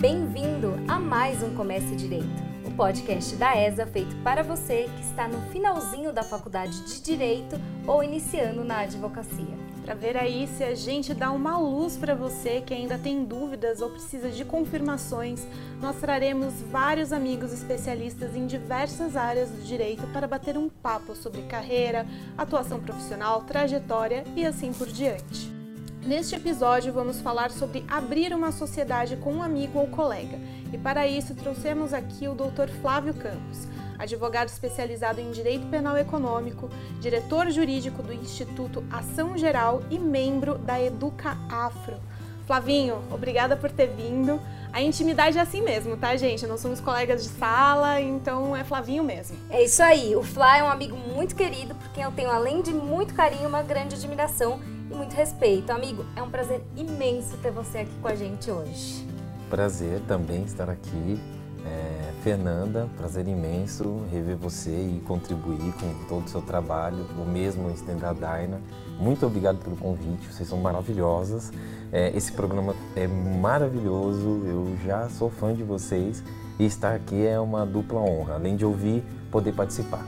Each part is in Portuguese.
Bem-vindo a mais um Comece Direito, o podcast da ESA feito para você que está no finalzinho da faculdade de Direito ou iniciando na advocacia. Para ver aí se a gente dá uma luz para você que ainda tem dúvidas ou precisa de confirmações, nós traremos vários amigos especialistas em diversas áreas do direito para bater um papo sobre carreira, atuação profissional, trajetória e assim por diante. Neste episódio, vamos falar sobre abrir uma sociedade com um amigo ou colega. E para isso, trouxemos aqui o Dr. Flávio Campos, advogado especializado em Direito Penal Econômico, diretor jurídico do Instituto Ação Geral e membro da Educa Afro. Flavinho, obrigada por ter vindo. A intimidade é assim mesmo, tá, gente? Nós somos colegas de sala, então é Flavinho mesmo. É isso aí. O Flá é um amigo muito querido, por quem eu tenho, além de muito carinho, uma grande admiração e muito respeito. Amigo, é um prazer imenso ter você aqui com a gente hoje. Prazer também estar aqui. É, Fernanda, prazer imenso rever você e contribuir com todo o seu trabalho. O mesmo estender a Daina. Muito obrigado pelo convite, vocês são maravilhosas. É, esse programa é maravilhoso, eu já sou fã de vocês e estar aqui é uma dupla honra. Além de ouvir, poder participar.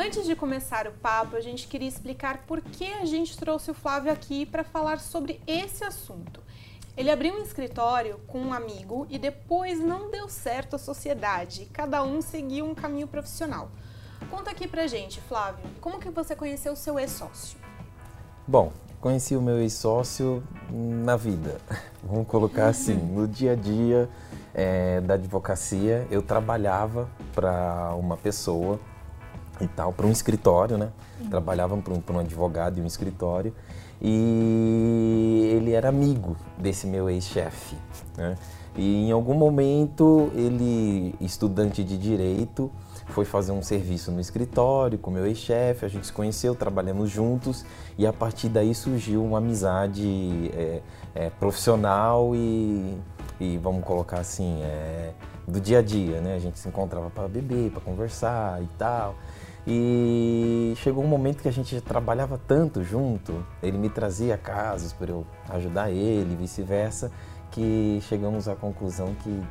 Antes de começar o papo, a gente queria explicar por que a gente trouxe o Flávio aqui para falar sobre esse assunto. Ele abriu um escritório com um amigo e depois não deu certo a sociedade. Cada um seguiu um caminho profissional. Conta aqui pra gente, Flávio, como que você conheceu o seu ex-sócio? Bom, conheci o meu ex-sócio na vida. Vamos colocar assim, no dia a dia é, da advocacia, eu trabalhava para uma pessoa e tal, para um escritório, né? Uhum. Trabalhava para um, um, advogado e um escritório. E ele era amigo desse meu ex-chefe, né? E em algum momento ele, estudante de direito, foi fazer um serviço no escritório com meu ex-chefe, a gente se conheceu, trabalhamos juntos e a partir daí surgiu uma amizade é, é, profissional e, e, vamos colocar assim, é, do dia a dia, né? A gente se encontrava para beber, para conversar e tal. E chegou um momento que a gente trabalhava tanto junto, ele me trazia casos para eu ajudar ele, vice-versa, que chegamos à conclusão que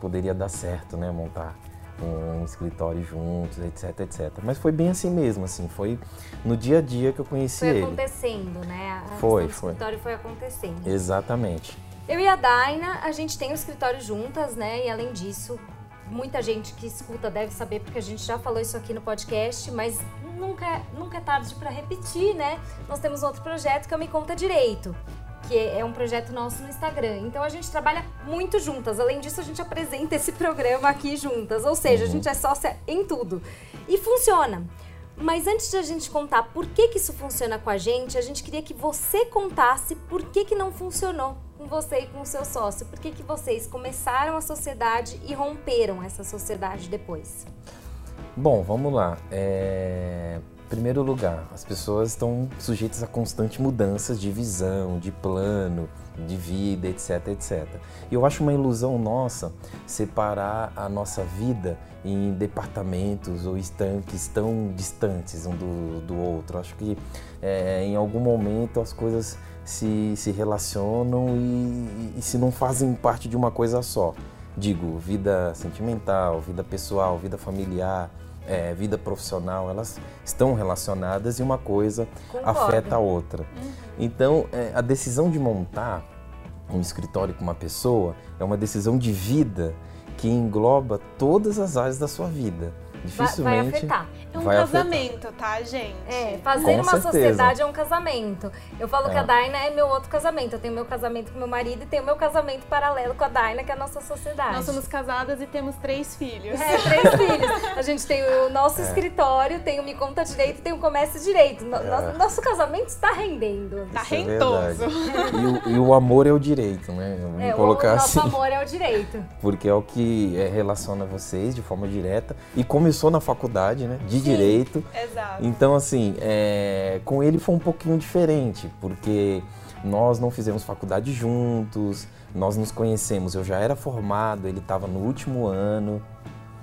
poderia dar certo, né, montar um escritório juntos, etc, etc. Mas foi bem assim mesmo, assim, foi no dia a dia que eu conheci ele. Foi acontecendo, né? A foi, foi. O escritório foi acontecendo. Exatamente. Eu e a Daina, a gente tem o escritório juntas, né? E além disso, muita gente que escuta deve saber, porque a gente já falou isso aqui no podcast, mas nunca, é, nunca é tarde para repetir, né? Nós temos outro projeto que é o Me Conta Direito, que é um projeto nosso no Instagram. Então a gente trabalha muito juntas. Além disso, a gente apresenta esse programa aqui juntas. Ou seja, a gente é sócia em tudo. E funciona. Mas antes de a gente contar por que, que isso funciona com a gente, a gente queria que você contasse por que, que não funcionou com você e com o seu sócio. Por que, que vocês começaram a sociedade e romperam essa sociedade depois? Bom, vamos lá. É... Primeiro lugar, as pessoas estão sujeitas a constantes mudanças de visão, de plano, de vida, etc, etc. E eu acho uma ilusão nossa separar a nossa vida em departamentos ou estanques tão distantes um do, do outro. Acho que é, em algum momento as coisas se, se relacionam e, e se não fazem parte de uma coisa só. Digo, vida sentimental, vida pessoal, vida familiar, é, vida profissional, elas estão relacionadas e uma coisa Concordo. afeta a outra. Uhum. Então, é, a decisão de montar um escritório com uma pessoa é uma decisão de vida que engloba todas as áreas da sua vida. Dificilmente vai, vai afetar. É um vai casamento, afetar. tá, gente? É, fazer com uma certeza. sociedade é um casamento. Eu falo É. que a Daina é meu outro casamento. Eu tenho meu casamento com meu marido e tenho meu casamento paralelo com a Daina, que é a nossa sociedade. Nós somos casadas e temos três filhos. É, três filhos. A gente tem o nosso escritório, tem o Me Conta Direito e tem o Comércio Direito. No- nosso, nosso casamento está rendendo. Tá Isso é rentoso. E o, e o amor é o direito, né? Vamos É, o colocar nosso assim. amor é o direito. Porque é o que é, relaciona vocês de forma direta. E começou na faculdade, né? De Sim. direito. Exato. Então, assim, é, com ele foi um pouquinho diferente, porque nós não fizemos faculdade juntos, nós nos conhecemos. Eu já era formado, ele estava no último ano,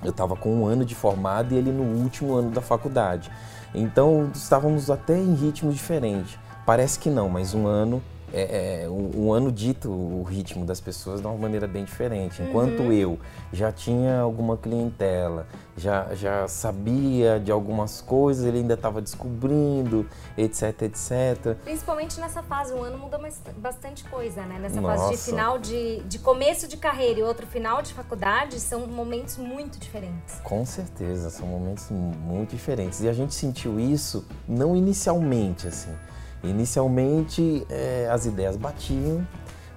eu estava com um ano de formado e ele no último ano da faculdade. Então, estávamos até em ritmos diferentes. Parece que não, mas um ano é, é, um, um, ano dito o ritmo das pessoas de uma maneira bem diferente. Enquanto uhum. eu já tinha alguma clientela, já, já sabia de algumas coisas, ele ainda estava descobrindo, etc, etc. Principalmente nessa fase, um ano muda bastante coisa, né? Nessa Nossa. fase de final de, de começo de carreira e outro final de faculdade, são momentos muito diferentes. Com certeza, são momentos muito diferentes. E a gente sentiu isso não inicialmente, assim Inicialmente, é, as ideias batiam,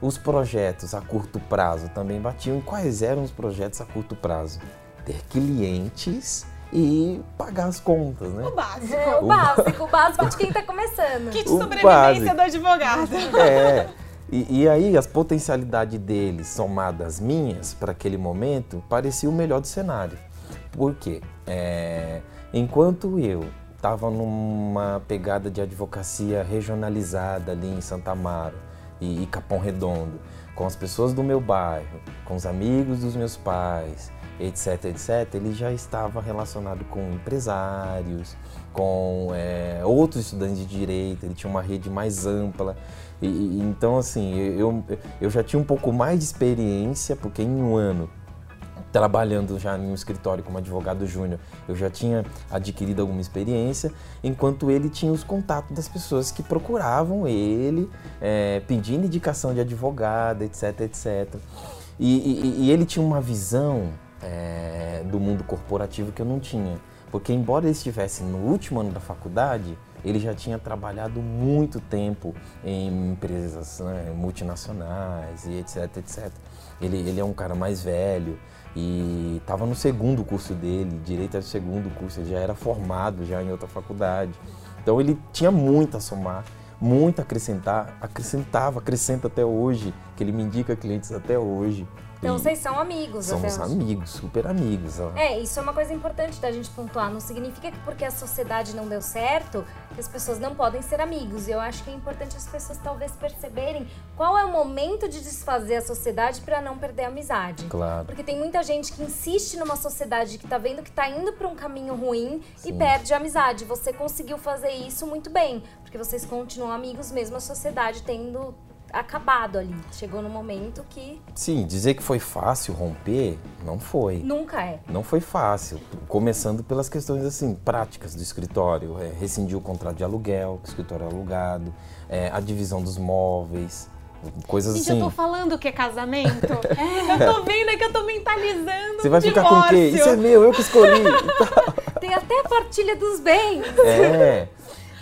os projetos a curto prazo também batiam. E quais eram os projetos a curto prazo? Ter clientes e pagar as contas, né? O básico. É, o, o básico, o básico de quem está começando. Kit de sobrevivência básico. do advogado. É. E, e, aí as potencialidades deles somadas minhas para aquele momento parecia o melhor do cenário. Por quê? É, enquanto eu estava numa pegada de advocacia regionalizada ali em Santa Amaro e, e Capão Redondo, com as pessoas do meu bairro, com os amigos dos meus pais, etc, etc, ele já estava relacionado com empresários, com é, outros estudantes de direito, ele tinha uma rede mais ampla. E, e, então, assim, eu, eu já tinha um pouco mais de experiência, porque em um ano trabalhando já em um escritório como advogado júnior, eu já tinha adquirido alguma experiência, enquanto ele tinha os contatos das pessoas que procuravam ele, é, pedindo indicação de advogado, etc, etc. E, e, e ele tinha uma visão é, do mundo corporativo que eu não tinha, porque embora ele estivesse no último ano da faculdade, ele já tinha trabalhado muito tempo em empresas né, multinacionais e etc, etc. Ele, ele é um cara mais velho, e estava no segundo curso dele, direito era o segundo curso, ele já era formado já em outra faculdade. Então ele tinha muito a somar, muito a acrescentar, acrescentava, acrescenta até hoje, que ele me indica clientes até hoje. Então vocês são amigos, Somos até amigos, super amigos. Ó. É, isso é uma coisa importante da gente pontuar. Não significa que porque a sociedade não deu certo, que as pessoas não podem ser amigos. E eu acho que é importante as pessoas talvez perceberem qual é o momento de desfazer a sociedade para não perder a amizade. Claro. Porque tem muita gente que insiste numa sociedade que tá vendo que tá indo para um caminho ruim Sim. e perde a amizade. Você conseguiu fazer isso muito bem, porque vocês continuam amigos mesmo a sociedade tendo acabado ali. Chegou no momento que. Sim, dizer que foi fácil romper, não foi. Nunca é. Não foi fácil. Começando pelas questões assim, práticas do escritório. É, rescindir o contrato de aluguel, o escritório é alugado, é, a divisão dos móveis. Coisas Gente, assim. eu tô falando que é casamento. é. Eu tô vendo que eu tô mentalizando. Você vai um ficar divórcio. com o quê? Isso é meu, eu que escolhi. Tem até a partilha dos bens. É.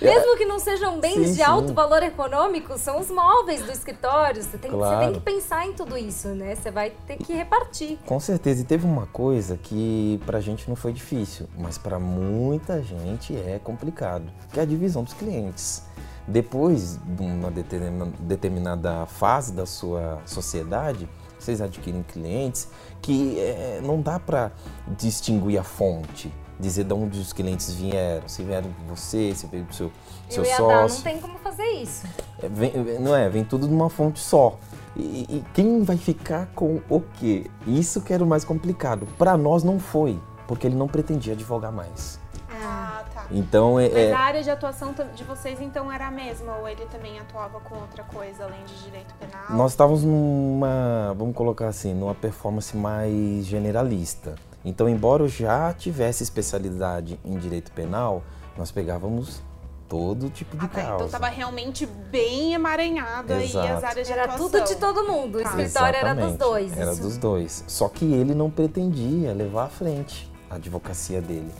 Mesmo que não sejam bens sim, de alto sim. valor econômico, são os móveis do escritório. Você tem, claro. você tem que pensar em tudo isso, né? Você vai ter que repartir. Com certeza. E teve uma coisa que pra gente não foi difícil, mas para muita gente é complicado, que é a divisão dos clientes. Depois de uma determinada fase da sua sociedade, vocês adquirem clientes que é, não dá para distinguir a fonte dizer de onde os clientes vieram, se vieram de você, se veio do seu, seu Eu sócio. Dar, não tem como fazer isso. É, vem, não é, vem tudo de uma fonte só. E, e, quem vai ficar com o quê? Isso que era o mais complicado. Para nós não foi, porque ele não pretendia advogar mais. Ah, tá. Então, é, Mas é a área de atuação de vocês então era a mesma ou ele também atuava com outra coisa além de direito penal? Nós estávamos numa, vamos colocar assim, numa performance mais generalista. Então, embora eu já tivesse especialidade em direito penal, nós pegávamos todo tipo de ah, tá, causa. Então estava realmente bem emaranhado Exato. aí as áreas de era atuação. Era tudo de todo mundo, o tá. escritório Exatamente. era dos dois. Era dos dois. Só que ele não pretendia levar à frente a advocacia dele.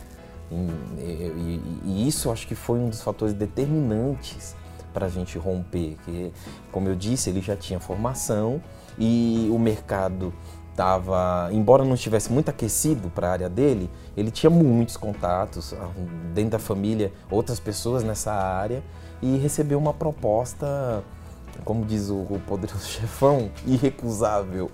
E, e, e isso acho que foi um dos fatores determinantes para a gente romper. Que, como eu disse, ele já tinha formação e o mercado estava, embora não estivesse muito aquecido para a área dele, ele tinha muitos contatos ah, dentro da família, outras pessoas nessa área e recebeu uma proposta, como diz o, o poderoso chefão, irrecusável.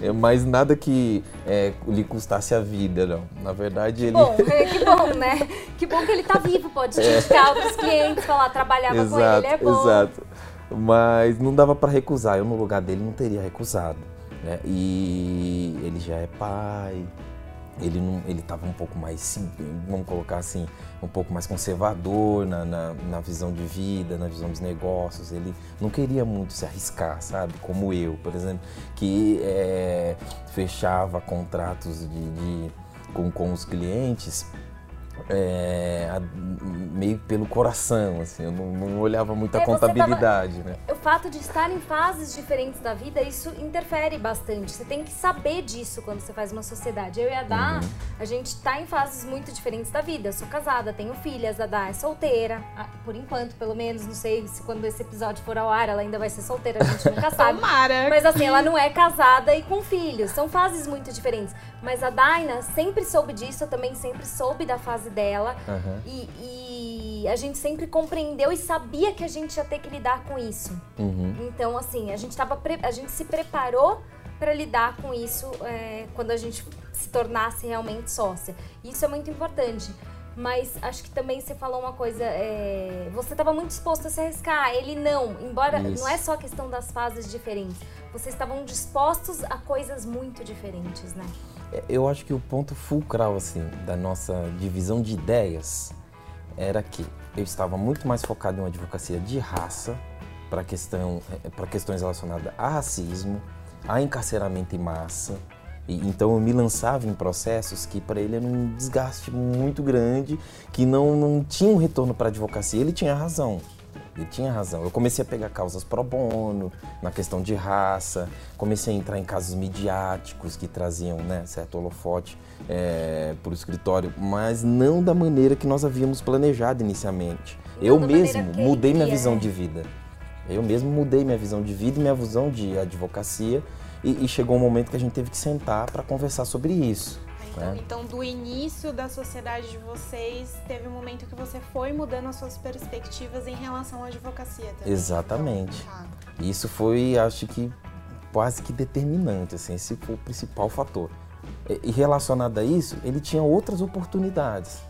é, mas nada que é, lhe custasse a vida, não. Na verdade, ele. Bom, é, que bom, né? Que bom que ele está vivo, pode é. indicar outros clientes, falar, trabalhava exato, com ele, é bom. Exato. Mas não dava para recusar. Eu, no lugar dele, não teria recusado. Né? E ele já é pai, ele não, ele estava um pouco mais, vamos colocar assim, um pouco mais conservador na, na, na, visão de vida, na visão dos negócios. Ele não queria muito se arriscar, sabe? Como eu, por exemplo, que é, fechava contratos de, de com, com os clientes é, meio pelo coração, assim, eu não, não olhava muito é, a contabilidade, tava, né? O fato de estar em fases diferentes da vida, isso interfere bastante. Você tem que saber disso quando você faz uma sociedade. Eu e a Dá, uhum. a gente está em fases muito diferentes da vida. Eu sou casada, tenho filhas, a Dá é solteira, por enquanto, pelo menos. Não sei se quando esse episódio for ao ar, ela ainda vai ser solteira, a gente nunca sabe. Tomara! Mas assim, ela não é casada e com filhos. São fases muito diferentes. Mas a Daina sempre soube disso, eu também sempre soube da fase dela. Uhum. E, e, a gente sempre compreendeu e sabia que a gente ia ter que lidar com isso. Uhum. Então, assim, a gente, tava a gente se preparou para lidar com isso é, quando a gente se tornasse realmente sócia. Isso é muito importante. Mas acho que também você falou uma coisa, é, você estava muito disposto a se arriscar, ele não. Embora Isso. não é só a questão das fases diferentes, vocês estavam dispostos a coisas muito diferentes, né? Eu acho que o ponto fulcral assim da nossa divisão de ideias era que eu estava muito mais focado em uma advocacia de raça para questão é, para questões relacionadas a racismo, a encarceramento em massa. E, então eu me lançava em processos que para ele era um desgaste muito grande, que não, não tinha um retorno para a advocacia. Ele tinha razão. Ele tinha razão. Eu comecei a pegar causas pro bono, na questão de raça, comecei a entrar em casos midiáticos que traziam né, certo holofote é, para o escritório, mas não da maneira que nós havíamos planejado inicialmente. Não eu mesmo mudei minha visão né? de vida. Eu mesmo mudei minha visão de vida e minha visão de advocacia e, e chegou um momento que a gente teve que sentar para conversar sobre isso. Então, é. então, do início da sociedade de vocês, teve um momento que você foi mudando as suas perspectivas em relação à advocacia também. Exatamente. Então, tá. Isso foi, acho que, quase que determinante, assim, esse foi o principal fator. E relacionado a isso, ele tinha outras oportunidades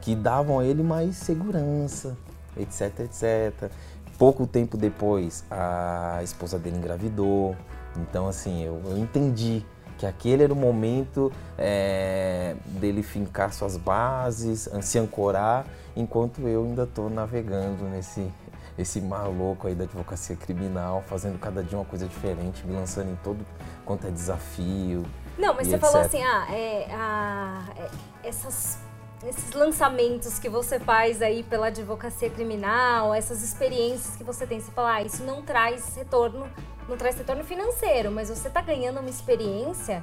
que davam a ele mais segurança, etc, etc. Pouco tempo depois, a esposa dele engravidou. Então, assim, eu, eu entendi que aquele era o momento é, dele fincar suas bases, se ancorar, enquanto eu ainda estou navegando nesse esse mar louco aí da advocacia criminal, fazendo cada dia uma coisa diferente, me lançando em todo quanto é desafio. Não, mas você etc. falou assim, ah, é, ah, é, essas esses lançamentos que você faz aí pela advocacia criminal, essas experiências que você tem, você fala, ah, isso não traz retorno não traz retorno financeiro, mas você está ganhando uma experiência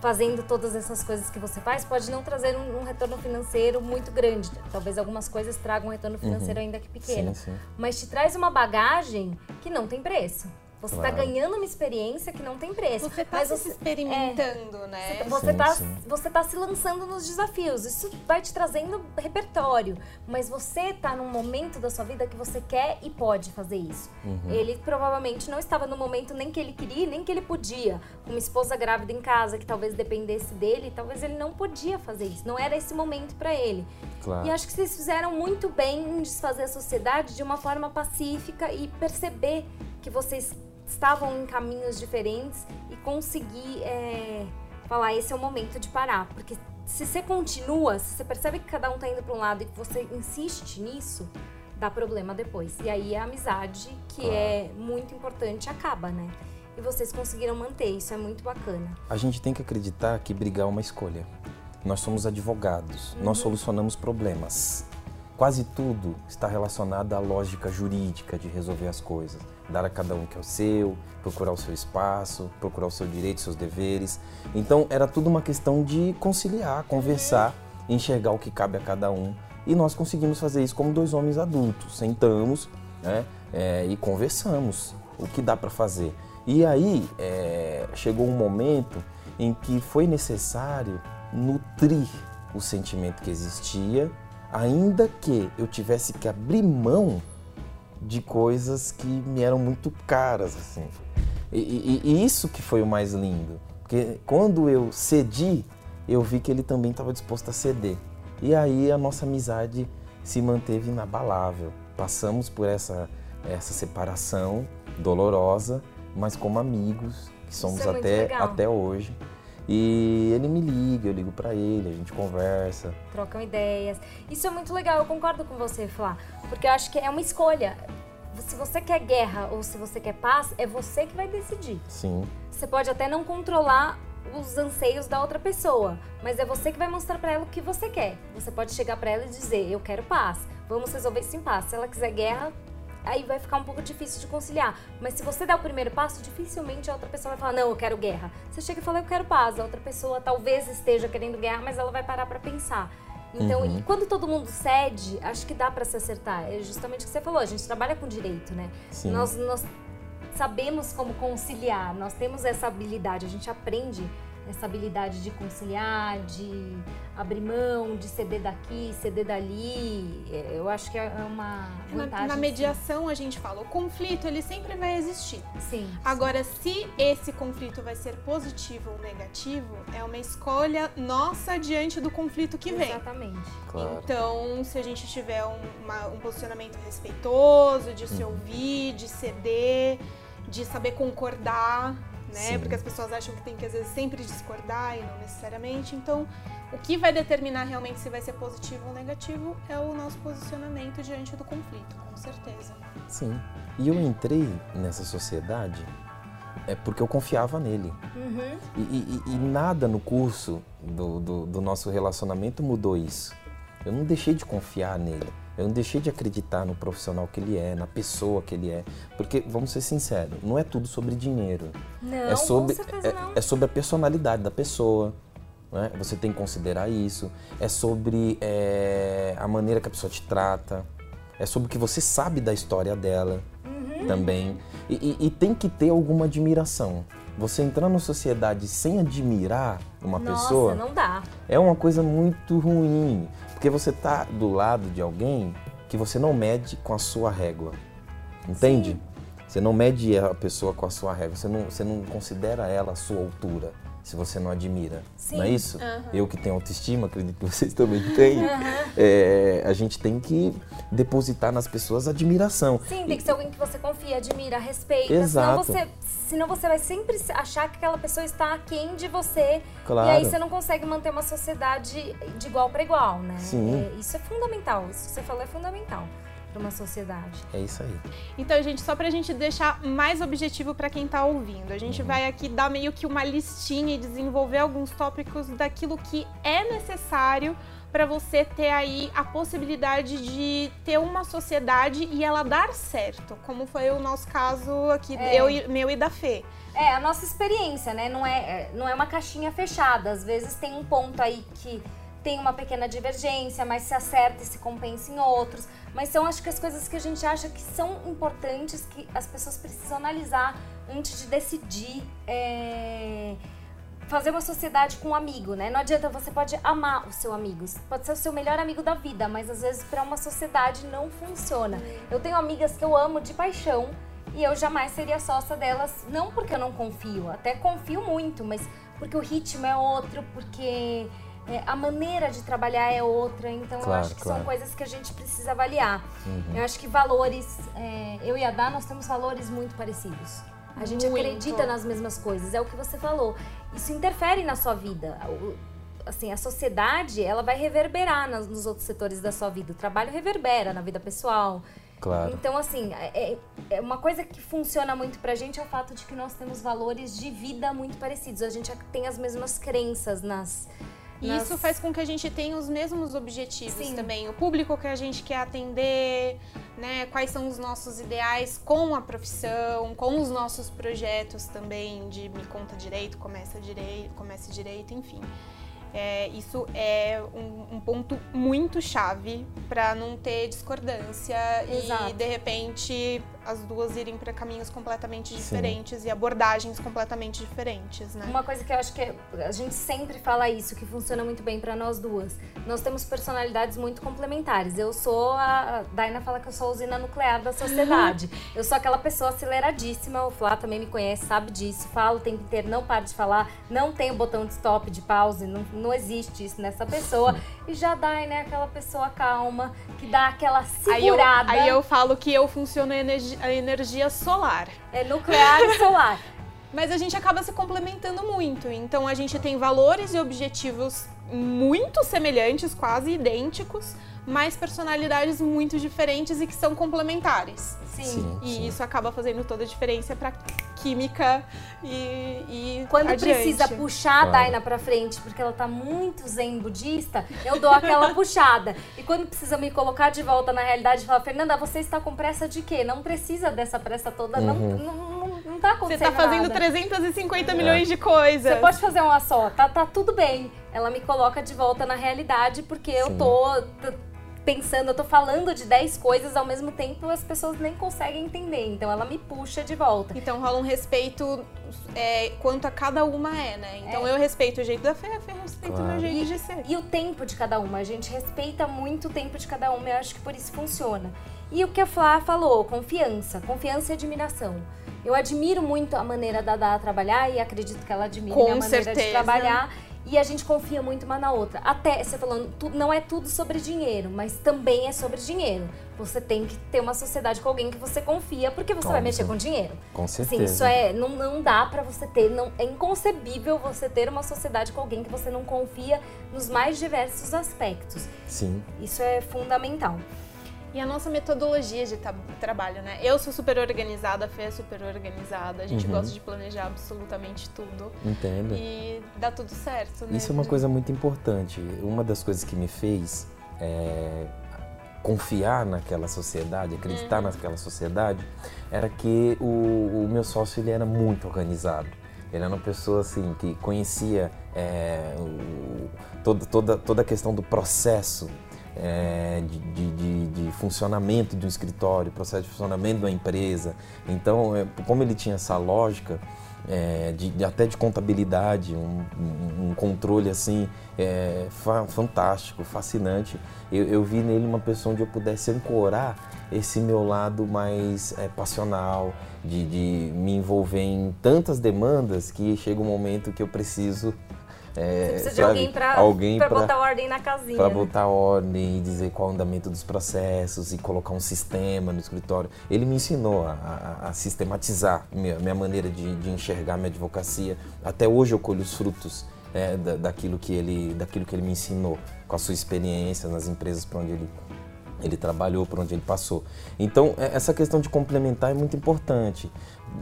fazendo todas essas coisas que você faz, pode não trazer um, um retorno financeiro muito grande. Talvez algumas coisas tragam um retorno financeiro uhum. ainda que pequeno. Sim, sim. Mas te traz uma bagagem que não tem preço. Você está claro. ganhando uma experiência que não tem preço. Você está se você, experimentando, é, né? Você está você tá se lançando nos desafios. Isso vai te trazendo repertório. Mas você está num momento da sua vida que você quer e pode fazer isso. Uhum. Ele provavelmente não estava no momento nem que ele queria, nem que ele podia. Uma esposa grávida em casa que talvez dependesse dele, talvez ele não podia fazer isso. Não era esse momento para ele. Claro. E acho que vocês fizeram muito bem em desfazer a sociedade de uma forma pacífica e perceber que vocês estavam em caminhos diferentes e conseguir é, falar esse é o momento de parar, porque se você continua, se você percebe que cada um tá indo para um lado e que você insiste nisso, dá problema depois. E aí a amizade, que claro. é muito importante, acaba, né? E vocês conseguiram manter, isso é muito bacana. A gente tem que acreditar que brigar é uma escolha. Nós somos advogados, uhum. nós solucionamos problemas. Quase tudo está relacionado à lógica jurídica de resolver as coisas dar a cada um que é o seu, procurar o seu espaço, procurar o seu direito, seus deveres. Então era tudo uma questão de conciliar, conversar, enxergar o que cabe a cada um. E nós conseguimos fazer isso como dois homens adultos. Sentamos né, é, e conversamos o que dá para fazer. E aí é, chegou um momento em que foi necessário nutrir o sentimento que existia, ainda que eu tivesse que abrir mão de coisas que me eram muito caras, assim. E, e, e, isso que foi o mais lindo, porque quando eu cedi, eu vi que ele também estava disposto a ceder. E aí a nossa amizade se manteve inabalável. Passamos por essa, essa separação dolorosa, mas como amigos, que somos é até, até hoje. E ele me liga, eu ligo para ele, a gente conversa. Trocam ideias. Isso é muito legal, eu concordo com você, Flá. Porque eu acho que é uma escolha. Se você quer guerra ou se você quer paz, é você que vai decidir. Sim. Você pode até não controlar os anseios da outra pessoa, mas é você que vai mostrar para ela o que você quer. Você pode chegar para ela e dizer: "Eu quero paz. Vamos resolver isso em paz". Se ela quiser guerra, aí vai ficar um pouco difícil de conciliar. Mas se você der o primeiro passo, dificilmente a outra pessoa vai falar: "Não, eu quero guerra". Você chega e fala: "Eu quero paz". A outra pessoa talvez esteja querendo guerra, mas ela vai parar para pensar. Então, Uhum. e quando todo mundo cede, acho que dá para se acertar. É justamente o que você falou, a gente trabalha com direito, né? Sim. Nós, nós sabemos como conciliar, nós temos essa habilidade, a gente aprende essa habilidade de conciliar, de abrir mão, de ceder daqui, ceder dali. É, Eu acho que é uma vantagem. Na, na sim. mediação a gente fala, o conflito ele sempre vai existir. Sim. Agora, se esse conflito vai ser positivo ou negativo, é uma escolha nossa diante do conflito que vem. Exatamente. Claro. Então, se a gente tiver um, uma- um posicionamento respeitoso, de se Uhum. ouvir, de ceder, de saber concordar, né? Sim. Porque as pessoas acham que tem que, às vezes, sempre discordar e não necessariamente. Então, o que vai determinar realmente se vai ser positivo ou negativo é o nosso posicionamento diante do conflito, com certeza. Sim. E eu entrei nessa sociedade é porque eu confiava nele. Uhum. E, e- e nada no curso do, do- do nosso relacionamento mudou isso. Eu não deixei de confiar nele. Eu não deixei de acreditar no profissional que ele é, na pessoa que ele é. Porque, vamos ser sinceros, não é tudo sobre dinheiro. Não, é sobre, com certeza é, não. é sobre a personalidade da pessoa. né? Você tem que considerar isso. É sobre é, a maneira que a pessoa te trata. É sobre o que você sabe da história dela Uhum. também. E, e- e tem que ter alguma admiração. Você entrar na sociedade sem admirar uma Nossa, pessoa não dá. é uma coisa muito ruim. Porque você tá do lado de alguém que você não mede com a sua régua. Entende? Você não mede a pessoa com a sua régua. Você não, você não considera ela a sua altura. Se você não admira. Sim. Não é isso? Aham. Eu que tenho autoestima, acredito que vocês também têm. É, a gente tem que depositar nas pessoas admiração. Sim, tem que ser alguém que você confia, admira, respeita. Exato. Senão você, senão você vai sempre achar que aquela pessoa está aquém de você. Claro. E aí você não consegue manter uma sociedade de igual para igual, né? Sim. É, isso é fundamental. Isso que você falou é fundamental para uma sociedade. É isso aí. Então, gente, só pra gente deixar mais objetivo pra quem tá ouvindo, a gente Uhum. vai aqui dar meio que uma listinha e desenvolver alguns tópicos daquilo que é necessário pra você ter aí a possibilidade de ter uma sociedade e ela dar certo, como foi o nosso caso aqui, É. eu e, meu e da Fê. É, a nossa experiência, né? Não é, é- não é uma caixinha fechada. Às vezes tem um ponto aí que tem uma pequena divergência, mas se acerta e se compensa em outros. Mas são, acho que, as coisas que a gente acha que são importantes, que as pessoas precisam analisar antes de decidir é, fazer uma sociedade com um amigo, né? Não adianta, você pode amar o seu amigo, pode ser o seu melhor amigo da vida, mas às vezes para uma sociedade não funciona. Eu tenho amigas que eu amo de paixão, e eu jamais seria sócia delas, não porque eu não confio, até confio muito, mas porque o ritmo é outro, porque é, a maneira de trabalhar é outra. Então eu Claro, acho que claro. são coisas que a gente precisa avaliar. Uhum. Eu acho que valores, é, eu e a Dá, nós temos valores muito parecidos. A gente Muito. acredita nas mesmas coisas, é o que você falou. Isso interfere na sua vida. Assim, a sociedade, ela vai reverberar nas- nos outros setores da sua vida. O trabalho reverbera na vida pessoal. Claro. Então, assim, é, é uma coisa que funciona muito pra gente é o fato de que nós temos valores de vida muito parecidos. A gente tem as mesmas crenças nas. E nas- isso faz com que a gente tenha os mesmos objetivos Sim. também. O público que a gente quer atender, né? Quais são os nossos ideais com a profissão, com os nossos projetos também de Me Conta Direito, Começa Direito, Comece Direito, enfim. É, isso é um, um ponto muito chave para não ter discordância Exato. e de repente as duas irem para caminhos completamente Sim. diferentes e abordagens completamente diferentes, né? Uma coisa que eu acho que é- a gente sempre fala isso, que funciona muito bem pra nós duas. Nós temos personalidades muito complementares. Eu sou a. a Daina fala que eu sou a usina nuclear da sociedade. eu sou aquela pessoa aceleradíssima. O Flá também me conhece, sabe disso. Falo o tempo inteiro, não paro de falar. Não tem o botão de stop, de pause. Não, não existe isso nessa pessoa. E já a Daina é aquela pessoa calma, que dá aquela Aí eu, segurada. aí eu falo que eu funciono a energia, a energia solar. É nuclear e solar. Mas a gente acaba se complementando muito. Então a gente tem valores e objetivos muito semelhantes, quase idênticos, mas personalidades muito diferentes e que são complementares. Sim. Sim. E isso acaba fazendo toda a diferença para química e, e Quando adiante. precisa puxar a. Daina pra frente, porque ela tá muito zen budista, eu dou aquela puxada. E quando precisa me colocar de volta na realidade, fala, Fernanda, você está com pressa de quê? Não precisa dessa pressa toda, não, Uhum. não, não, não tá Você acontecendo tá fazendo nada. 350 milhões de coisas. Você pode fazer uma só, tá, tá tudo bem. Ela me coloca de volta na realidade, porque eu Sim. tô t- pensando, eu tô falando de 10 coisas ao mesmo tempo, as pessoas nem conseguem entender. Então ela me puxa de volta. Então rola um respeito é, quanto a cada uma é, né? Então É. eu respeito o jeito da Fê, a Fê respeita o meu Claro. jeito de ser. E o tempo de cada uma, a gente respeita muito o tempo de cada uma, eu acho que por isso funciona. E o que a Flá falou, confiança, confiança e admiração. Eu admiro muito a maneira da Dá trabalhar e acredito que ela admira Com a minha maneira certeza. de trabalhar. E a gente confia muito uma na outra. Até, você falando, tu- não é tudo sobre dinheiro, mas também é sobre dinheiro. Você tem que ter uma sociedade com alguém que você confia, porque você vai mexer com dinheiro. Com Assim, certeza. isso é, não, não dá pra você ter, não, é inconcebível você ter uma sociedade com alguém que você não confia nos mais diversos aspectos. Sim. Isso é fundamental. E a nossa metodologia de tra- trabalho, né? Eu sou super organizada, a Fê é super organizada, a gente Uhum. gosta de planejar absolutamente tudo. Entendo. E dá tudo certo, né? Isso é uma coisa muito importante. Uma das coisas que me fez é, confiar naquela sociedade, acreditar naquela sociedade, era que o, o meu sócio ele era muito organizado. Ele era uma pessoa assim que conhecia é, o- toda, toda, toda a questão do processo é, de, de- de- funcionamento de um escritório, processo de funcionamento de uma empresa. Então, é, como ele tinha essa lógica, é, de, de- até de contabilidade, um, um- um controle assim é, fa- fantástico, fascinante. Eu, eu vi nele uma pessoa onde eu pudesse ancorar esse meu lado mais é, passional, de me envolver em tantas demandas que chega um momento que eu preciso é, Você precisa de alguém pra- botar ordem na casinha. para né? botar ordem e dizer qual é o andamento dos processos e colocar um sistema no escritório. Ele me ensinou a, a- a sistematizar minha, minha maneira de, de enxergar minha advocacia. Até hoje eu colho os frutos é, da- daquilo, que ele, daquilo que ele me ensinou, com a sua experiência nas empresas para onde ele, ele trabalhou, por onde ele passou. Então, é- essa questão de complementar é muito importante.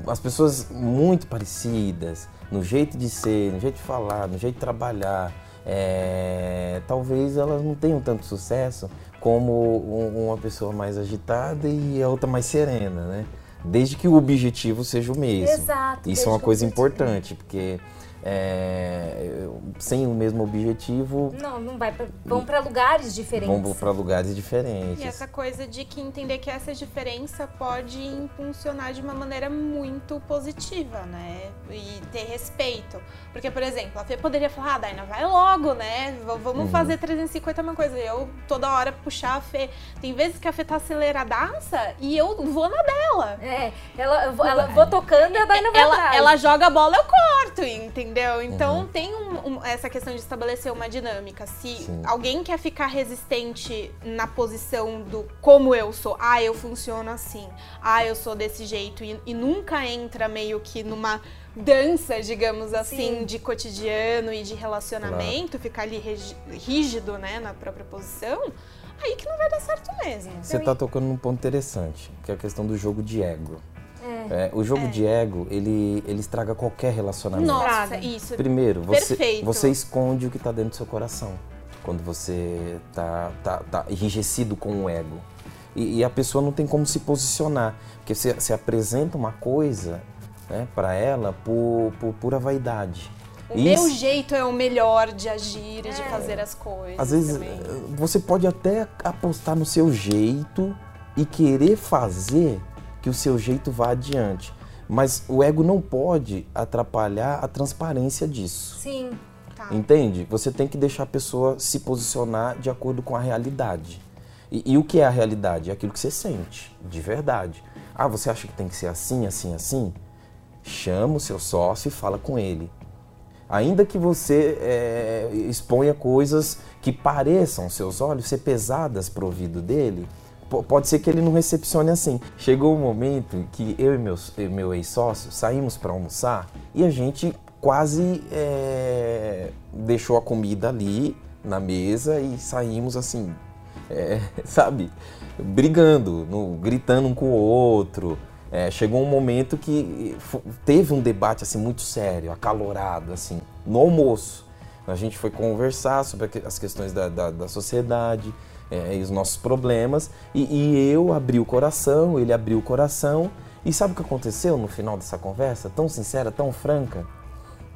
As pessoas muito parecidas, no jeito de ser, no jeito de falar, no jeito de trabalhar, é, talvez elas não tenham tanto sucesso como um- uma pessoa mais agitada e a outra mais serena, né? Desde que o objetivo seja o mesmo. Exato, Isso é uma coisa importante, porque é, sem o mesmo objetivo, Não, não vai pra, vão pra lugares diferentes. vão para lugares diferentes. E essa coisa de que entender que essa diferença pode impulsionar de uma maneira muito positiva, né? E ter respeito. Porque, por exemplo, a Fê poderia falar, ah, Daina, vai logo, né? V- vamos Uhum. fazer 350 uma coisa. Eu toda hora puxar a Fê. Tem vezes que a Fê tá aceleradaça e eu vou na dela. É, ela, eu vou- ela vou tocando e a Daina vai Ela, atrás. ela joga a bola, eu corto, entendeu? Então Uhum. tem um- um- essa questão de estabelecer uma dinâmica. Se Sim. alguém quer ficar resistente na posição do como eu sou, ah, eu funciono assim, ah, eu sou desse jeito, e, e nunca entra meio que numa dança, digamos assim, Sim. de cotidiano e de relacionamento, ficar ali rígido, né, na própria posição, aí que não vai dar certo mesmo. Você está tocando num ponto interessante, que é a questão do jogo de ego. É. É, o jogo de ego, ele, ele estraga qualquer relacionamento. Nossa, Traga. isso. Primeiro, você, Perfeito. você esconde o que está dentro do seu coração. Quando você tá, tá, tá enrijecido com o ego. E, e a pessoa não tem como se posicionar. Porque você, você apresenta uma coisa né, para ela por, por pura vaidade. O E meu isso- jeito é o melhor de agir e de É. fazer as coisas. Às vezes também. eh, você pode até apostar no seu jeito e querer fazer que o seu jeito vá adiante. Mas o ego não pode atrapalhar a transparência disso. Sim. Tá. Entende? Você tem que deixar a pessoa se posicionar de acordo com a realidade. E, e o que é a realidade? É aquilo que você sente, de verdade. Ah, você acha que tem que ser assim, assim, assim? Chama o seu sócio e fala com ele. Ainda que você é, exponha coisas que pareçam, aos seus olhos, ser pesadas para o ouvido dele, pode ser que ele não recepcione assim. Chegou um momento que eu e meu, meu ex-sócio saímos para almoçar e a gente quase é, deixou a comida ali na mesa e saímos assim, é, sabe, brigando, no, gritando um com o outro. É, chegou um momento que teve um debate assim muito sério, acalorado, assim, no almoço. A gente foi conversar sobre as questões da, da, da sociedade é, e os nossos problemas. E, e, eu abri o coração, ele abriu o coração. E sabe o que aconteceu no final dessa conversa? Tão sincera, tão franca?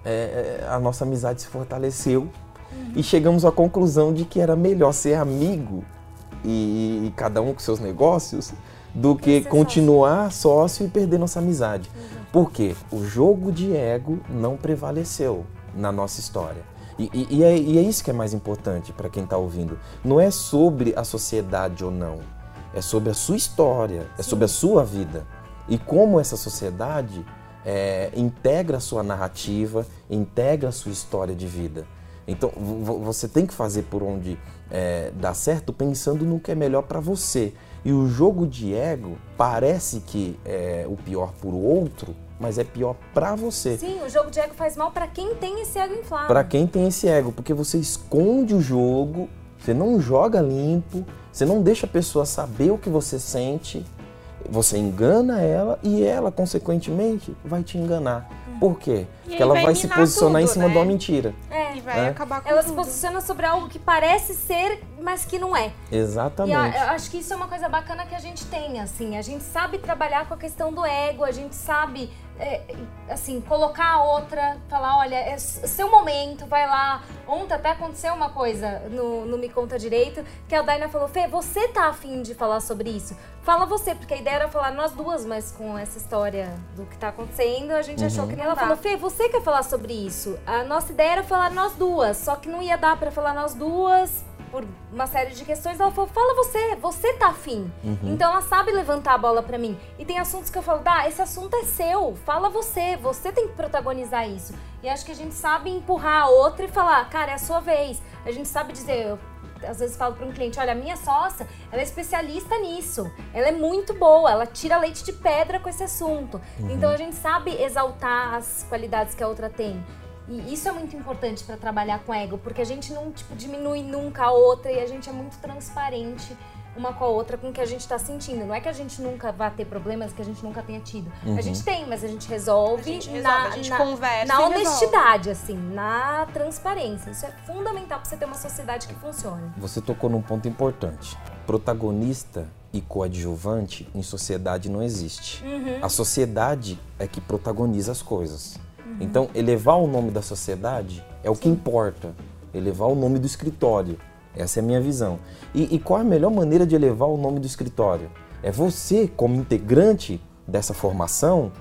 É, é a nossa amizade se fortaleceu uhum. e chegamos à conclusão de que era melhor ser amigo e, e cada um com seus negócios do que continuar sócio. sócio e perder nossa amizade. Uhum. Por quê? O jogo de ego não prevaleceu na nossa história. E, e, e, é, e é, isso que é mais importante para quem está ouvindo. Não é sobre a sociedade ou não. É sobre a sua história, é sobre a sua vida. E como essa sociedade é, integra a sua narrativa, integra a sua história de vida. Então você tem que fazer por onde é, dá certo pensando no que é melhor para você. E o jogo de ego parece que é o pior por outro, mas é pior para você. Sim, o jogo de ego faz mal para quem tem esse ego inflado. Para quem tem esse ego, porque você esconde o jogo, você não joga limpo, você não deixa a pessoa saber o que você sente, você engana ela e ela, consequentemente, vai te enganar. Hum. Por quê? Porque ela vai, vai se posicionar tudo, em cima né? de uma mentira. É, e vai é? acabar com Ela tudo. se posiciona sobre algo que parece ser, mas que não é. Exatamente. E eu acho que isso é uma coisa bacana que a gente tem, assim. A gente sabe trabalhar com a questão do ego, a gente sabe é, assim, colocar a outra, falar, olha, é seu momento, vai lá. Ontem até aconteceu uma coisa no, no Me Conta Direito, que a Daina falou, Fê, você tá afim de falar sobre isso? Fala você, porque a ideia era falar nós duas, mas com essa história do que tá acontecendo, a gente uhum. achou que não Ela falou, Fê, você quer falar sobre isso? A nossa ideia era falar nós duas, só que não ia dar para falar nós duas por uma série de questões, ela falou, fala você, você tá afim. Uhum. Então ela sabe levantar a bola para mim. E tem assuntos que eu falo, dá, esse assunto é seu, fala você, você tem que protagonizar isso. E acho que a gente sabe empurrar a outra e falar, cara, é a sua vez. A gente sabe dizer, eu às vezes falo para um cliente, olha, a minha sócia, ela é especialista nisso. Ela é muito boa, ela tira leite de pedra com esse assunto. Uhum. Então a gente sabe exaltar as qualidades que a outra tem. E isso é muito importante para trabalhar com ego, porque a gente não tipo, diminui nunca a outra e a gente é muito transparente uma com a outra com o que a gente está sentindo. Não é que a gente nunca vá ter problemas que a gente nunca tenha tido. Uhum. A gente tem, mas a gente resolve, a gente resolve, na, a gente na, conversa na honestidade, assim, na transparência. Isso é fundamental para você ter uma sociedade que funcione. Você tocou num ponto importante. Protagonista e coadjuvante em sociedade não existe. Uhum. A sociedade é que protagoniza as coisas. Então, elevar o nome da sociedade é o que importa. Elevar o nome do escritório. Essa é a minha visão. E, e qual é a melhor maneira de elevar o nome do escritório? É você, como integrante dessa formação,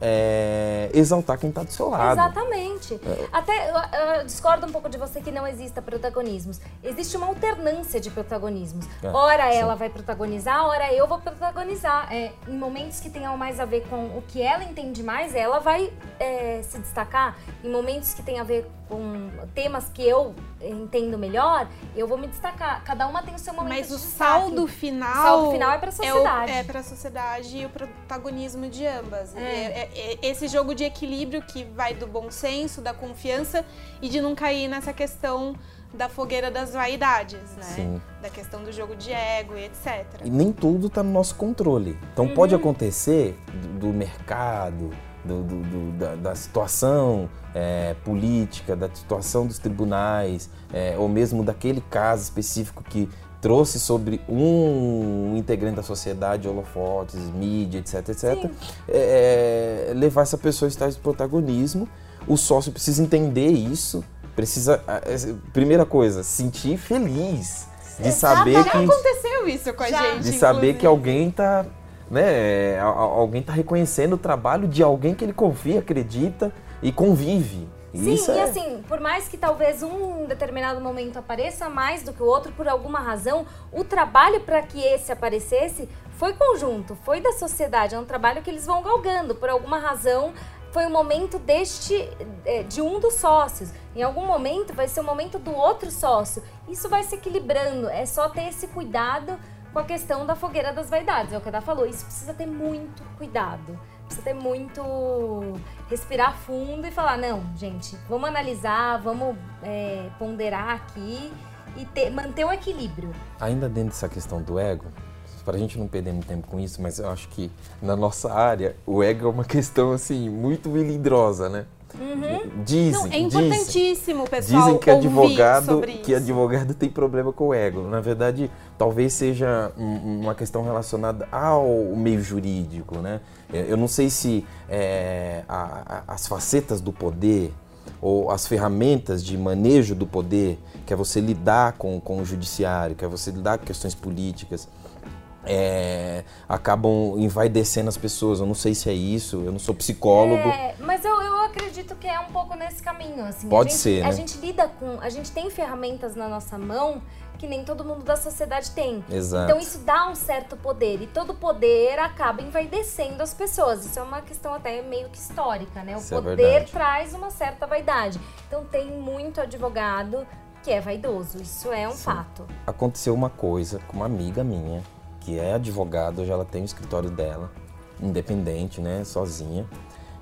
é, exaltar quem está do seu lado. Exatamente. É. Até eu, eu, discordo um pouco de você que não exista protagonismos. Existe uma alternância de protagonismos. É, ora sim. ela vai protagonizar, ora eu vou protagonizar. É, em momentos que tenham mais a ver com o que ela entende mais, ela vai é, se destacar. Em momentos que tem a ver com temas que eu entendo melhor, eu vou me destacar. Cada uma tem o seu momento Mas de o saldo final, o saldo final é para a sociedade. É, é para a sociedade e o protagonismo de ambas. É. É, é. é. esse jogo de equilíbrio que vai do bom senso, da confiança e de não cair nessa questão da fogueira das vaidades, né? Sim. Da questão do jogo de ego e etc. E nem tudo está no nosso controle. Então uhum. pode acontecer do, do mercado, do, do, do, da, da, situação é, política, da situação dos tribunais, é, ou mesmo daquele caso específico que trouxe sobre um integrante da sociedade, holofotes, mídia, etc, etc, é, é, levar essa pessoa a estar de protagonismo. O sócio precisa entender isso, precisa, é, primeira coisa, sentir feliz de saber que aconteceu isso com a Já. gente, de saber inclusive. que alguém está né? Alguém está reconhecendo o trabalho de alguém que ele confia, acredita e convive. Sim, Isso e é... assim, por mais que talvez um determinado momento apareça mais do que o outro por alguma razão, o trabalho para que esse aparecesse foi conjunto, foi da sociedade, é um trabalho que eles vão galgando. Por alguma razão, foi o momento deste é, de um dos sócios. Em algum momento vai ser o momento do outro sócio. Isso vai se equilibrando. É só ter esse cuidado com a questão da fogueira das vaidades. É o que a Dá falou. Isso precisa ter muito cuidado. Precisa ter muito. respirar fundo e falar: não, gente, vamos analisar, vamos é, ponderar aqui e ter, manter o equilíbrio. Ainda dentro dessa questão do ego, para a gente não perder muito tempo com isso, mas eu acho que na nossa área o ego é uma questão assim muito melindrosa, né? Uhum. Dizem, Não, é importantíssimo, dizem, pessoal. Dizem que advogado, que advogado tem problema com o ego. Na verdade, talvez seja uma questão relacionada ao meio jurídico, né? Eu não sei se é, a, a, as facetas do poder ou as ferramentas de manejo do poder, que é você lidar com, com o judiciário, que é você lidar com questões políticas, é, acabam envaidecendo as pessoas. Eu não sei se é isso, eu não sou psicólogo. É, mas eu, eu acredito que é um pouco nesse caminho. Assim. Pode gente, ser. Né? A gente lida com. A gente tem ferramentas na nossa mão que nem todo mundo da sociedade tem. Exato. Então isso dá um certo poder e todo poder acaba envaidecendo as pessoas. Isso é uma questão até meio que histórica, né? O isso é poder é traz uma certa vaidade. Então tem muito advogado que é vaidoso. Isso é um Sim. fato. Aconteceu uma coisa com uma amiga minha que é advogada, hoje ela tem o escritório dela, independente, né, sozinha.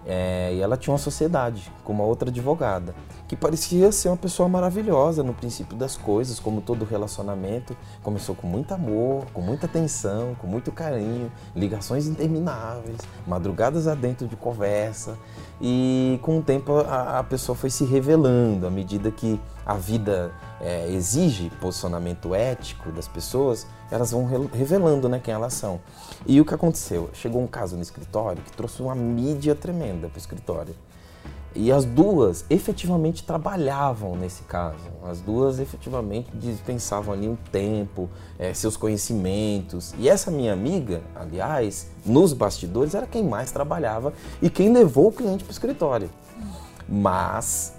É, e ela tinha uma sociedade com uma outra advogada, que parecia ser uma pessoa maravilhosa no princípio das coisas, como todo relacionamento. Começou com muito amor, com muita atenção, com muito carinho, ligações intermináveis, madrugadas adentro de conversa. E com o tempo a, a pessoa foi se revelando, à medida que a vida é, exige posicionamento ético das pessoas, elas vão revelando né, quem elas são. E o que aconteceu? Chegou um caso no escritório que trouxe uma mídia tremenda para o escritório. E as duas efetivamente trabalhavam nesse caso. As duas efetivamente dispensavam ali um tempo, é, seus conhecimentos. E essa minha amiga, aliás, nos bastidores, era quem mais trabalhava e quem levou o cliente para o escritório. Mas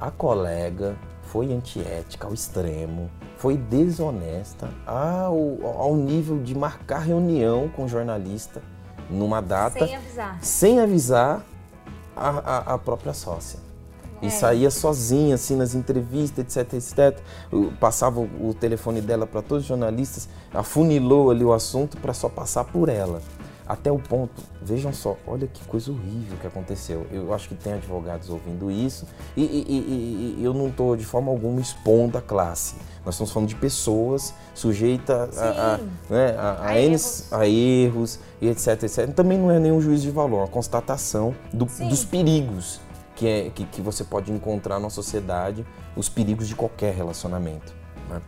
a colega foi antiética ao extremo, foi desonesta ao, ao nível de marcar reunião com o jornalista numa data sem avisar, sem avisar a, a, a própria sócia. É. E saía sozinha, assim, nas entrevistas, etc, etc. Passava o telefone dela para todos os jornalistas, afunilou ali o assunto para só passar por ela. Até o ponto, vejam só, olha que coisa horrível que aconteceu. Eu acho que tem advogados ouvindo isso e, e, e, e eu não estou de forma alguma expondo a classe. Nós estamos falando de pessoas sujeitas a, a, né, a, a, erros. a erros e etc, etc. Também não é nenhum juízo de valor, é uma constatação do, dos perigos que, é, que, que você pode encontrar na sociedade, os perigos de qualquer relacionamento. Né?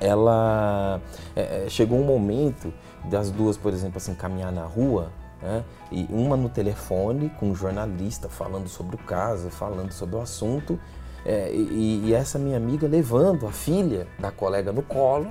Ela é, é chegou um momento das duas, por exemplo, assim, caminhar na rua, né? e uma no telefone com um jornalista falando sobre o caso, falando sobre o assunto, é, e, e, essa minha amiga levando a filha da colega no colo,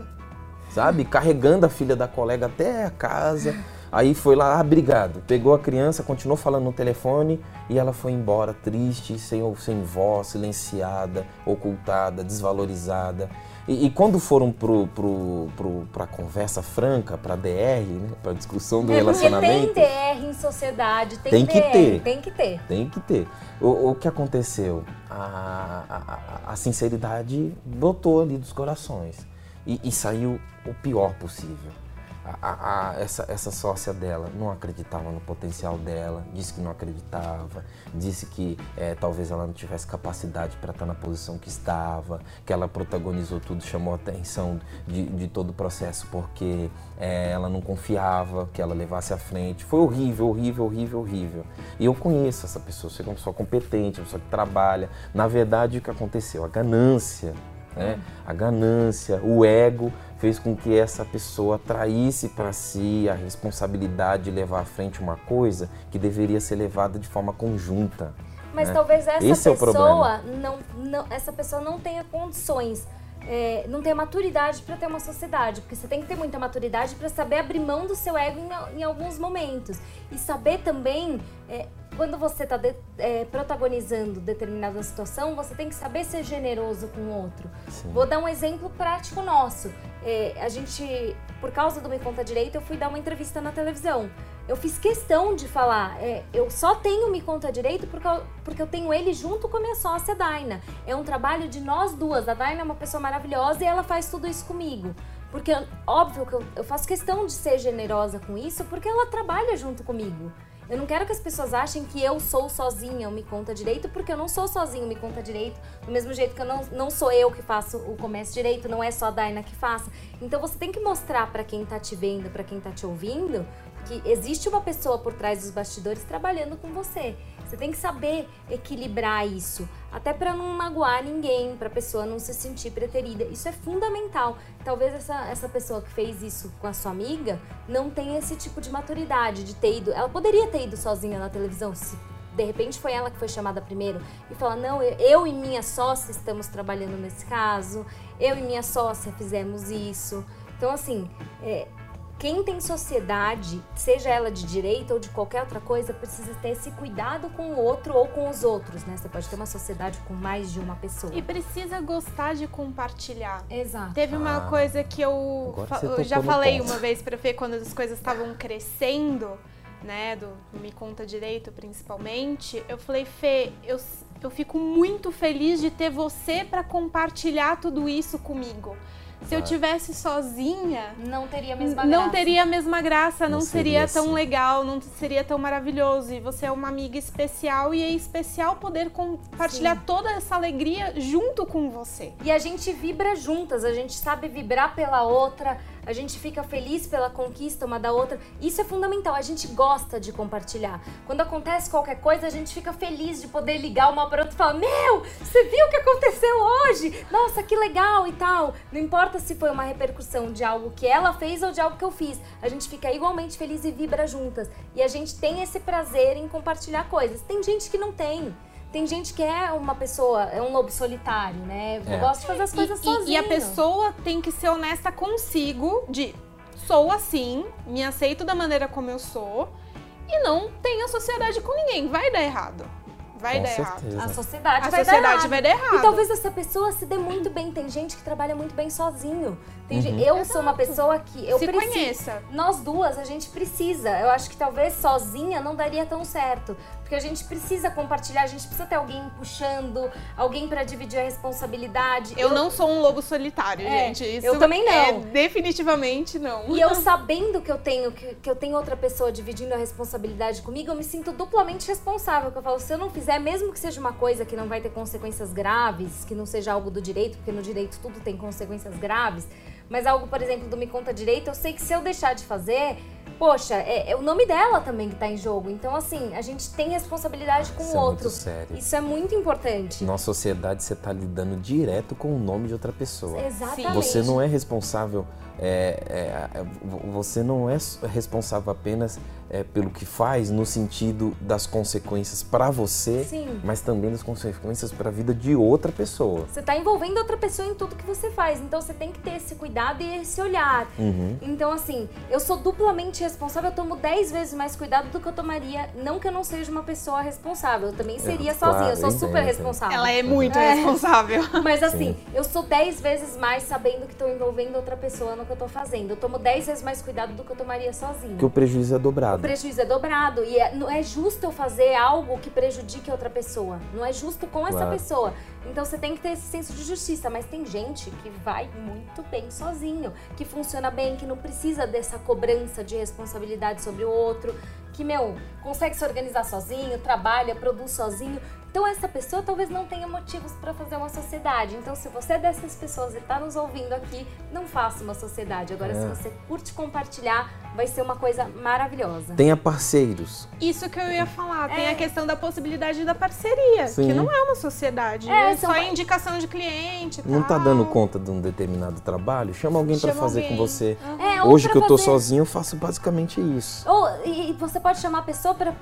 sabe? Carregando a filha da colega até a casa. Aí foi lá, ah, obrigado. Pegou a criança, continuou falando no telefone e ela foi embora triste, sem, sem voz, silenciada, ocultada, desvalorizada. E, e quando foram pro, pro, pro, pra conversa franca, pra DR, né? Pra discussão do é relacionamento. Tem DR em sociedade, tem, tem que DR, ter. Tem que ter. Tem que ter. O, o que aconteceu? A, a, a, sinceridade brotou ali dos corações. E, e saiu o pior possível a, a, essa, essa sócia dela não acreditava no potencial dela, disse que não acreditava, disse que é, talvez ela não tivesse capacidade para estar na posição que estava, que ela protagonizou tudo, chamou a atenção de, de todo o processo porque é, ela não confiava que ela levasse à frente. Foi horrível, horrível, horrível, horrível. E eu conheço essa pessoa, sei que é uma pessoa competente, uma pessoa que trabalha. Na verdade, o que aconteceu? A ganância, né? a ganância, o ego fez com que essa pessoa traísse para si a responsabilidade de levar à frente uma coisa que deveria ser levada de forma conjunta. Mas né? talvez essa Esse pessoa é não, não, essa pessoa não tenha condições é, não tenha maturidade para ter uma sociedade, porque você tem que ter muita maturidade para saber abrir mão do seu ego em, em alguns momentos e saber também é, quando você está de, é, protagonizando determinada situação, você tem que saber ser generoso com o outro. Sim. Vou dar um exemplo prático nosso. É, a gente, por causa do Me Conta Direito, eu fui dar uma entrevista na televisão. Eu fiz questão de falar, é, eu só tenho Me Conta Direito porque eu, porque eu tenho ele junto com a minha sócia Daina. É um trabalho de nós duas. A Daina é uma pessoa maravilhosa e ela faz tudo isso comigo. Porque, óbvio que eu, eu faço questão de ser generosa com isso, porque ela trabalha junto comigo. Eu não quero que as pessoas achem que eu sou sozinha, eu me conta direito, porque eu não sou sozinho, me conta direito. Do mesmo jeito que eu não, não sou eu que faço o comércio direito, não é só a Daina que faça. Então você tem que mostrar para quem tá te vendo, para quem tá te ouvindo, que existe uma pessoa por trás dos bastidores trabalhando com você. Você tem que saber equilibrar isso, até para não magoar ninguém, para a pessoa não se sentir preterida. Isso é fundamental. Talvez essa, essa pessoa que fez isso com a sua amiga não tenha esse tipo de maturidade de ter ido. Ela poderia ter ido sozinha na televisão, se de repente foi ela que foi chamada primeiro e falar: Não, eu e minha sócia estamos trabalhando nesse caso, eu e minha sócia fizemos isso. Então, assim, é, quem tem sociedade, seja ela de direita ou de qualquer outra coisa, precisa ter esse cuidado com o outro ou com os outros, né? Você pode ter uma sociedade com mais de uma pessoa. E precisa gostar de compartilhar. Exato. Teve uma Ah, coisa que eu, eu já falei ponto. uma vez pra Fê quando as coisas estavam crescendo, né, do Me Conta Direito principalmente, eu falei, Fê, eu, eu fico muito feliz de ter você pra compartilhar tudo isso comigo. Se eu Claro. tivesse sozinha, Não teria a mesma não graça. teria a mesma graça, não, Não seria, seria tão assim. legal, não seria tão maravilhoso. E você é uma amiga especial e é especial poder compartilhar Sim. toda essa alegria junto com você. E a gente vibra juntas, a gente sabe vibrar pela outra, a gente fica feliz pela conquista uma da outra. Isso é fundamental, a gente gosta de compartilhar. Quando acontece qualquer coisa, a gente fica feliz de poder ligar uma para outra e falar: Meu, você viu o que aconteceu hoje? Nossa, que legal e tal. Não importa se foi uma repercussão de algo que ela fez ou de algo que eu fiz, a gente fica igualmente feliz e vibra juntas. E a gente tem esse prazer em compartilhar coisas. Tem gente que não tem. Tem gente que é uma pessoa, é um lobo solitário, né? É. Gosta de fazer as coisas e, sozinho. e a pessoa tem que ser honesta consigo de sou assim, me aceito da maneira como eu sou e não tenho sociedade com ninguém. Vai dar errado. Vai Com dar errado. certeza. A sociedade, A vai, sociedade dar errado. vai dar errado. E talvez essa pessoa se dê muito bem. Tem gente que trabalha muito bem sozinho. Tem Uhum. eu sou uma pessoa que eu Se preciso. conheça. Nós duas, a gente precisa. Eu acho que talvez sozinha não daria tão certo. Porque a gente precisa compartilhar, a gente precisa ter alguém puxando, alguém pra dividir a responsabilidade. Eu, não sou um lobo solitário, É, gente. Isso eu também não. É definitivamente não. E eu sabendo que eu tenho que, que eu tenho outra pessoa dividindo a responsabilidade comigo, eu me sinto duplamente responsável. Que eu falo, se eu não fizer, mesmo que seja uma coisa que não vai ter consequências graves, que não seja algo do direito, porque no direito tudo tem consequências graves, mas algo, por exemplo, do Me Conta Direito, eu sei que se eu deixar de fazer, poxa, é, é o nome dela também que tá em jogo. Então, assim, a gente tem responsabilidade com Isso o é outro. muito sério. Isso é muito importante. Na sociedade você está lidando direto com o nome de outra pessoa. Exatamente. Você não é responsável, é, é, é, vo- você não é responsável apenas é, pelo que faz no sentido das consequências para você, Sim. mas também das consequências para a vida de outra pessoa. Você tá envolvendo outra pessoa em tudo que você faz. Então você tem que ter esse cuidado e esse olhar. Uhum. Então, assim, eu sou duplamente responsável, eu tomo 10 vezes mais cuidado do que eu tomaria. Não que eu não seja uma pessoa responsável, eu também seria É, sozinha, claro, eu sou eu super responsável. Ela é muito É. responsável. Mas assim, eu sou 10 vezes mais sabendo que tô envolvendo outra pessoa no que eu tô fazendo. Eu tomo 10 vezes mais cuidado do que eu tomaria sozinha. Porque o prejuízo é O dobrado. prejuízo é dobrado e é- não é justo eu fazer algo que prejudique outra pessoa. Não é justo com essa Claro. pessoa. Então você tem que ter esse senso de justiça. Mas tem gente que vai muito bem sozinho, que funciona bem, que não precisa dessa cobrança de responsabilidade sobre o outro, que, meu, consegue se organizar sozinho, trabalha, produz sozinho. Então essa pessoa talvez não tenha motivos para fazer uma sociedade. Então se você é dessas pessoas e tá nos ouvindo aqui, não faça uma sociedade. Agora É. se você curte compartilhar, vai ser uma coisa maravilhosa. Tenha parceiros. Isso que eu ia falar. Tem É. a questão da possibilidade da parceria, Sim. que não é uma sociedade. É, É, só indicação de cliente. Não tá tal. dando conta de um determinado trabalho? Chama alguém para fazer alguém. com você. É, ou Hoje que eu tô fazer- sozinho, eu faço basicamente isso. Ou e e você pode chamar a pessoa para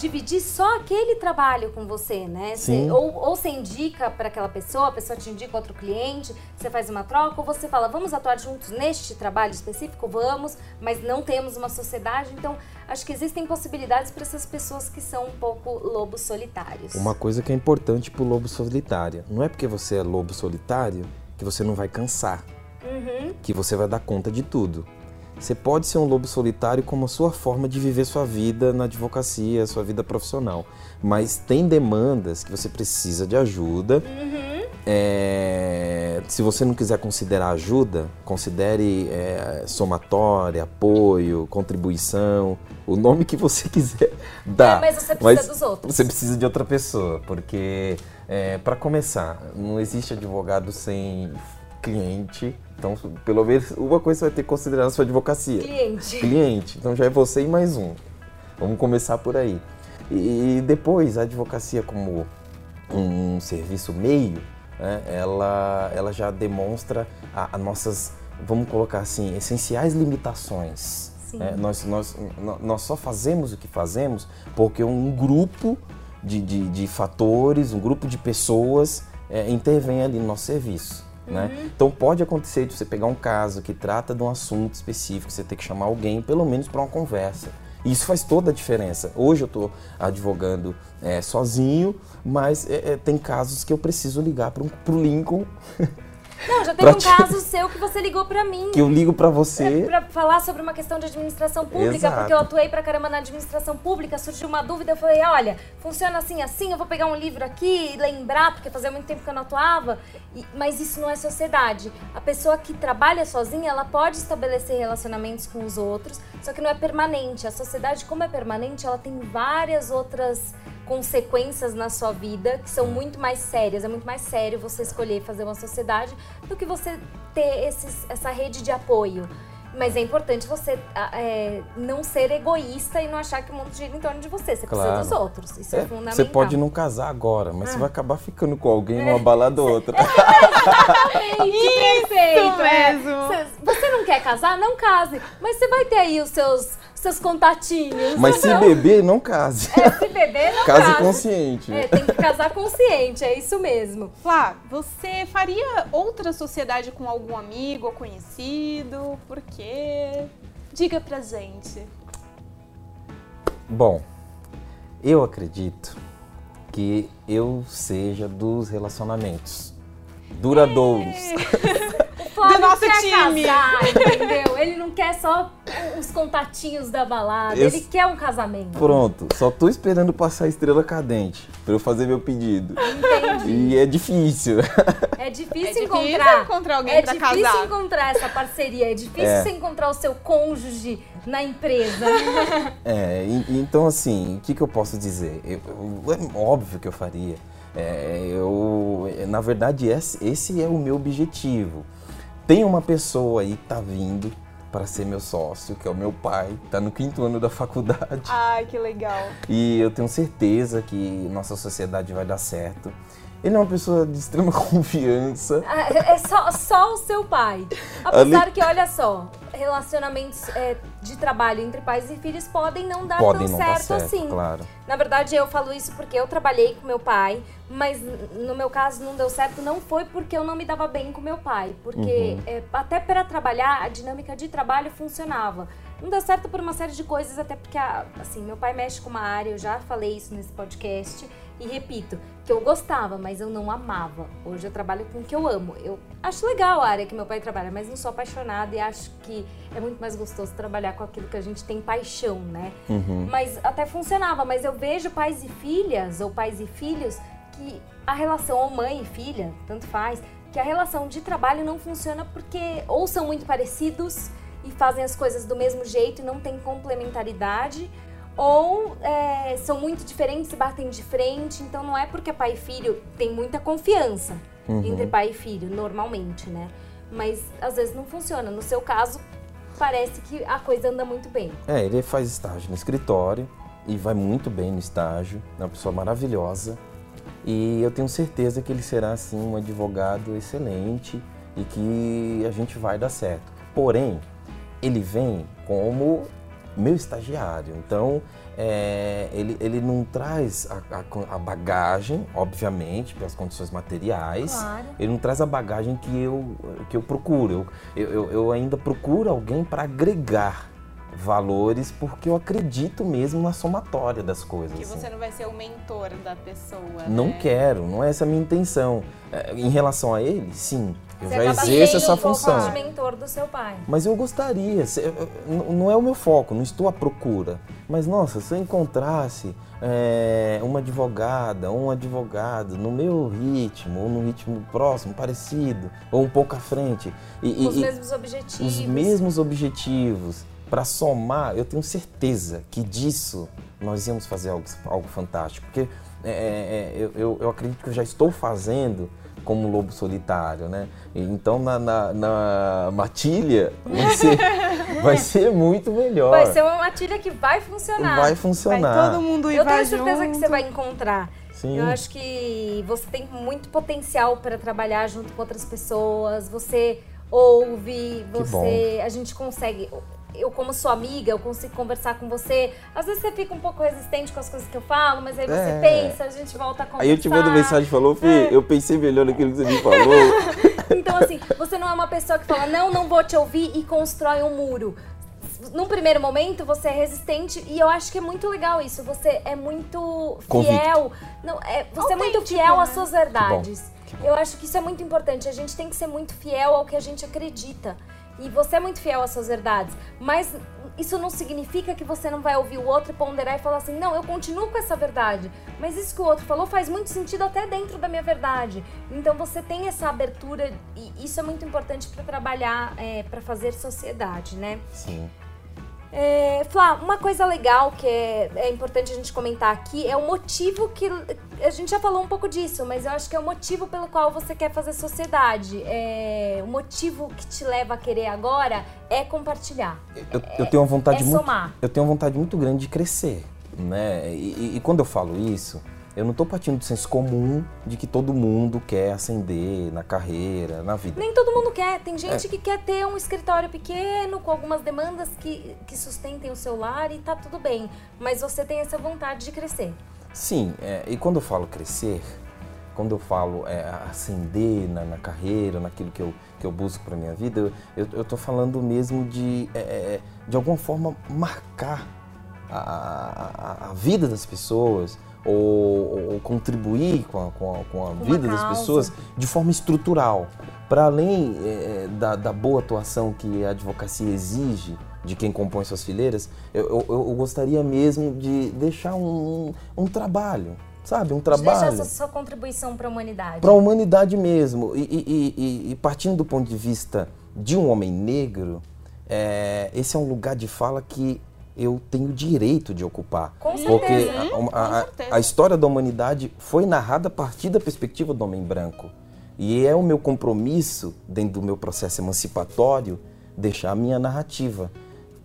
dividir só aquele trabalho com você, né? Você- ou, ou você indica para aquela pessoa, a pessoa te indica outro cliente, você faz uma troca, ou você fala, vamos atuar juntos neste trabalho específico? Vamos, mas não temos uma sociedade. Então, acho que existem possibilidades para essas pessoas que são um pouco lobos solitários. Uma coisa que é importante pro lobo solitário. Não é porque você é lobo solitário que você não vai cansar. Uhum. Que você vai dar conta de tudo. Você pode ser um lobo solitário como a sua forma de viver sua vida na advocacia, sua vida profissional. Mas tem demandas que você precisa de ajuda. Uhum. É, se você não quiser considerar ajuda, considere é, somatória, apoio, contribuição, o nome que você quiser dar. É, mas você precisa mas dos outros. Você precisa de outra pessoa, porque é, para começar, não existe advogado sem cliente. Então, pelo menos uma coisa você vai ter que considerar na sua advocacia. Cliente. Cliente. Então já é você e mais um. Vamos começar por aí. E depois, a advocacia como um serviço meio, né, ela, ela já demonstra as nossas, vamos colocar assim, essenciais limitações. Né? Nós, nós, nós só fazemos o que fazemos porque um grupo de, de, de fatores, um grupo de pessoas é, intervém ali no nosso serviço. Né? Então pode acontecer de você pegar um caso que trata de um assunto específico, você ter que chamar alguém pelo menos para uma conversa. E isso faz toda a diferença. Hoje eu estou advogando é, sozinho, mas é, é, tem casos que eu preciso ligar para o Lincoln Não, já teve um caso seu que você ligou para mim. Que eu ligo para você. Para falar sobre uma questão de administração pública, Exato. porque eu atuei pra caramba na administração pública, surgiu uma dúvida, eu falei, olha, funciona assim, assim, eu vou pegar um livro aqui e lembrar, porque fazia muito tempo que eu não atuava, e, mas isso não é sociedade. A pessoa que trabalha sozinha, ela pode estabelecer relacionamentos com os outros, só que não é permanente. A sociedade, como é permanente, ela tem várias outras consequências na sua vida que são muito mais sérias. É muito mais sério você escolher fazer uma sociedade do que você ter esses, essa rede de apoio. Mas é importante você é, não ser egoísta e não achar que o mundo gira em torno de você. Você claro. precisa dos outros. Isso é, é, fundamental. Você pode não casar agora, mas ah. você vai acabar ficando com alguém numa balada ou outra. Exatamente, Isso perfeito. É. Mesmo. Você quer casar? Não case. Mas você vai ter aí os seus seus contatinhos. Mas se beber, não case. É, se beber, não case. Case consciente. É, tem que casar consciente, é isso mesmo. Flá, você faria outra sociedade com algum amigo ou conhecido? Por quê? Diga pra gente. Bom, eu acredito que eu seja dos relacionamentos duradouros. É. do nosso time. Casar, entendeu? Ele não quer só os contatinhos da balada, eu... ele quer um casamento. Pronto, só tô esperando passar a estrela cadente para eu fazer meu pedido. Entendi. E é difícil. É difícil, é encontrar, encontrar alguém é pra casar. É difícil encontrar essa parceria, é difícil é. você encontrar o seu cônjuge na empresa. É, então assim, o que, que eu posso dizer? Eu, eu, é óbvio que eu faria. É, eu, na verdade, esse, esse é o meu objetivo. Tem uma pessoa aí que tá vindo para ser meu sócio, que é o meu pai, tá no quinto ano da faculdade. Ai, que legal. E eu tenho certeza que nossa sociedade vai dar certo. Ele é uma pessoa de extrema confiança. Ah, é só, só o seu pai. Apesar Ali... que, olha só, relacionamentos é, de trabalho entre pais e filhos podem não dar podem tão não certo, certo, assim. Claro. Na verdade, eu falo isso porque eu trabalhei com meu pai, mas no meu caso não deu certo, não foi porque eu não me dava bem com meu pai, porque uhum. é, até para trabalhar, a dinâmica de trabalho funcionava. Não deu certo por uma série de coisas, até porque, assim, meu pai mexe com uma área, eu já falei isso nesse podcast, e repito, que eu gostava, mas eu não amava. Hoje eu trabalho com o que eu amo. Eu acho legal a área que meu pai trabalha, mas não sou apaixonada e acho que é muito mais gostoso trabalhar com aquilo que a gente tem paixão, né? Uhum. Mas até funcionava, mas eu vejo pais e filhas, ou pais e filhos, que a relação ou mãe e filha, tanto faz, que a relação de trabalho não funciona porque ou são muito parecidos e fazem as coisas do mesmo jeito e não tem complementaridade, ou é, são muito diferentes e batem de frente. Então não é porque pai e filho tem muita confiança uhum. entre pai e filho, normalmente, né? Mas às vezes não funciona. No seu caso, parece que a coisa anda muito bem. É, ele faz estágio no escritório e vai muito bem no estágio, é uma pessoa maravilhosa. E eu tenho certeza que ele será, assim, um advogado excelente e que a gente vai dar certo. Porém, ele vem como meu estagiário. Então, é, ele, ele não traz a, a, a, bagagem, obviamente, pelas condições materiais. Claro. Ele não traz a bagagem que eu, que eu procuro. Eu, eu, eu ainda procuro alguém para agregar valores porque eu acredito mesmo na somatória das coisas. Que você assim. não vai ser o mentor da pessoa. Não né? quero, não é essa a minha intenção. É, em relação a ele, sim, Eu Você já exerço essa um pouco função. de mentor do seu pai. Mas eu gostaria, não é o meu foco, não estou à procura. Mas nossa, se eu encontrasse é, uma advogada, um advogado no meu ritmo, ou no ritmo próximo, parecido, ou um pouco à frente, e, e- Os e mesmos objetivos. os mesmos objetivos, para somar, eu tenho certeza que disso nós íamos fazer algo, algo fantástico. Porque é, é, eu, eu, eu acredito que eu já estou fazendo como um lobo solitário, né? Então na, na, na matilha vai ser, vai ser muito melhor. Vai ser uma matilha que vai funcionar. Vai Vai funcionar. todo mundo ir Eu vai tenho certeza junto. que você vai encontrar. Sim. Eu acho que você tem muito potencial para trabalhar junto com outras pessoas. Você ouve, Que você, a gente consegue. Eu como sua amiga, eu consigo conversar com você. Às vezes você fica um pouco resistente com as coisas que eu falo, mas aí você É. pensa, a gente volta a conversar. Aí eu te mando mensagem e falou, Fih, eu pensei melhor naquilo que você me falou. Então, assim, você não é uma pessoa que fala, não, não vou te ouvir e constrói um muro. Num primeiro momento, você é resistente e eu acho que é muito legal isso. Você é muito Convicto. fiel. Não, é, você é muito fiel né? às suas verdades. Que bom. Eu acho que isso é muito importante. A gente tem que ser muito fiel ao que a gente acredita. E você é muito fiel às suas verdades. Mas isso não significa que você não vai ouvir o outro e ponderar e falar assim: não, eu continuo com essa verdade. Mas isso que o outro falou faz muito sentido até dentro da minha verdade. Então você tem essa abertura e isso é muito importante para trabalhar, é, para fazer sociedade, né? Sim. É, Flá, uma coisa legal que é, é importante a gente comentar aqui é o motivo que. A gente já falou um pouco disso, mas eu acho que é o motivo pelo qual você quer fazer sociedade. É, o motivo que te leva a querer agora é compartilhar. Eu, eu tenho uma vontade é muito, somar. eu tenho uma vontade muito grande de crescer, né? E, e- e quando eu falo isso, eu não estou partindo do senso comum de que todo mundo quer ascender na carreira, na vida. Nem todo mundo quer. Tem É. gente que quer ter um escritório pequeno, com algumas demandas que, que sustentem o seu lar e tá tudo bem. Mas você tem essa vontade de crescer. Sim, é, e quando eu falo crescer, quando eu falo é, ascender na, na carreira, naquilo que eu, que eu busco para minha vida, eu, tô falando mesmo de, é, é, de alguma forma, marcar a- a- a vida das pessoas ou, ou- contribuir com a, com a- com a vida das causa. pessoas de forma estrutural. Para além é, da, da boa atuação que a advocacia exige de quem compõe suas fileiras, eu, eu- eu gostaria mesmo de deixar um, um trabalho, sabe? Um De deixar trabalho essa sua contribuição para a humanidade. para a humanidade mesmo. E, e- e- e partindo do ponto de vista de um homem negro, é, esse é um lugar de fala que eu tenho direito de ocupar. Com Porque certeza. a, a- a- certeza. a história da humanidade foi narrada a partir da perspectiva do homem branco. E é o meu compromisso, dentro do meu processo emancipatório, deixar a minha narrativa.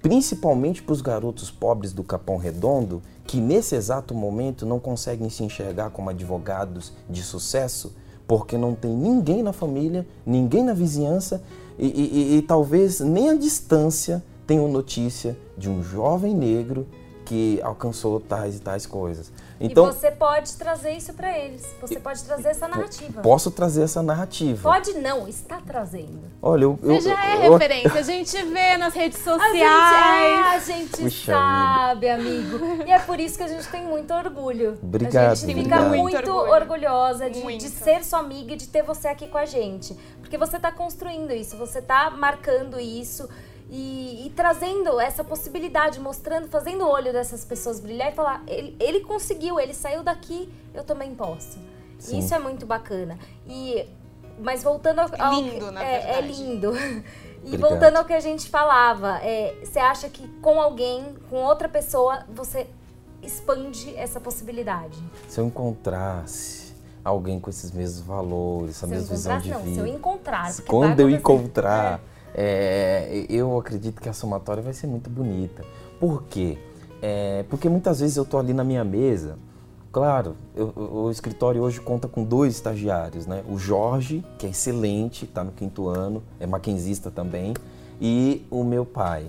Principalmente para os garotos pobres do Capão Redondo, que nesse exato momento não conseguem se enxergar como advogados de sucesso, porque não tem ninguém na família, ninguém na vizinhança e, e- e- e talvez nem a distância tenham notícia de um jovem negro que alcançou tais e tais coisas. Então, e você pode trazer isso para eles. Você pode trazer essa narrativa. posso trazer essa narrativa. Pode não, está trazendo. Olha, eu, eu, Você já é eu- referência, a gente vê nas redes A gente, sociais. é, a gente Puxa sabe, amigo. E é por isso que a gente tem muito orgulho. Obrigado, A gente fica obrigado. muito, Muito orgulho. orgulhosa de, Muito. de ser sua amiga e de ter você aqui com a gente. Porque você está construindo isso, você está marcando isso. E, e trazendo essa possibilidade, mostrando, fazendo o olho dessas pessoas brilhar e falar: ele, ele conseguiu, ele saiu daqui, eu também posso. Sim. isso é muito bacana. E, mas voltando ao. ao Lindo, na é, é lindo. E Obrigado. voltando ao que a gente falava, é, você acha que com alguém, com outra pessoa, você expande essa possibilidade? se eu encontrasse alguém com esses mesmos valores, essa Se eu mesma visão de não, vida. se eu encontrar. Quando eu acontecer. encontrar, é, eu acredito que a somatória vai ser muito bonita. Por quê? É, porque muitas vezes eu tô ali na minha mesa, claro, eu- o escritório hoje conta com dois estagiários, né? O Jorge, que é excelente, está no quinto ano, é maquinzista também, e o meu pai.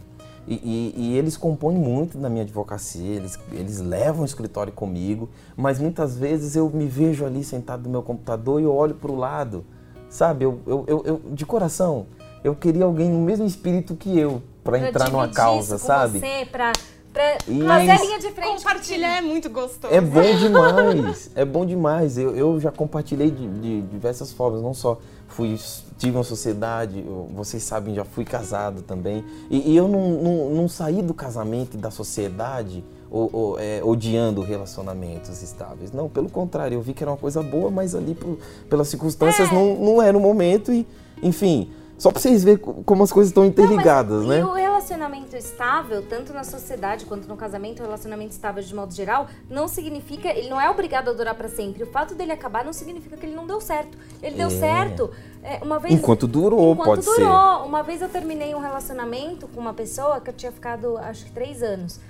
E, e- e eles compõem muito na minha advocacia, eles, eles levam o escritório comigo, mas muitas vezes eu me vejo ali sentado no meu computador e eu olho para o lado, sabe? Eu, eu, eu, eu- de coração, eu queria alguém no mesmo espírito que eu para Pra entrar numa causa, isso com sabe? Você, pra, pra fazer a linha de frente. Compartilhar é muito gostoso. É bom demais, é bom demais. Eu, eu já compartilhei de, de diversas formas, não só fui tive uma sociedade, vocês sabem, já fui casado também. E, e eu não, não, não, saí do casamento e da sociedade ou, ou, é, odiando relacionamentos estáveis. Não, pelo contrário, eu vi que era uma coisa boa, mas ali por, pelas circunstâncias é. não, não era o momento e, enfim, só para vocês verem como as coisas estão interligadas, não, né? E o relacionamento estável, tanto na sociedade quanto no casamento, o relacionamento estável de modo geral, não significa, ele não é obrigado a durar para sempre. O fato dele acabar não significa que ele não deu certo. Ele é. deu certo. É, uma vez, enquanto durou, enquanto pode durou. ser. Uma vez eu terminei um relacionamento com uma pessoa que eu tinha ficado, acho que três anos.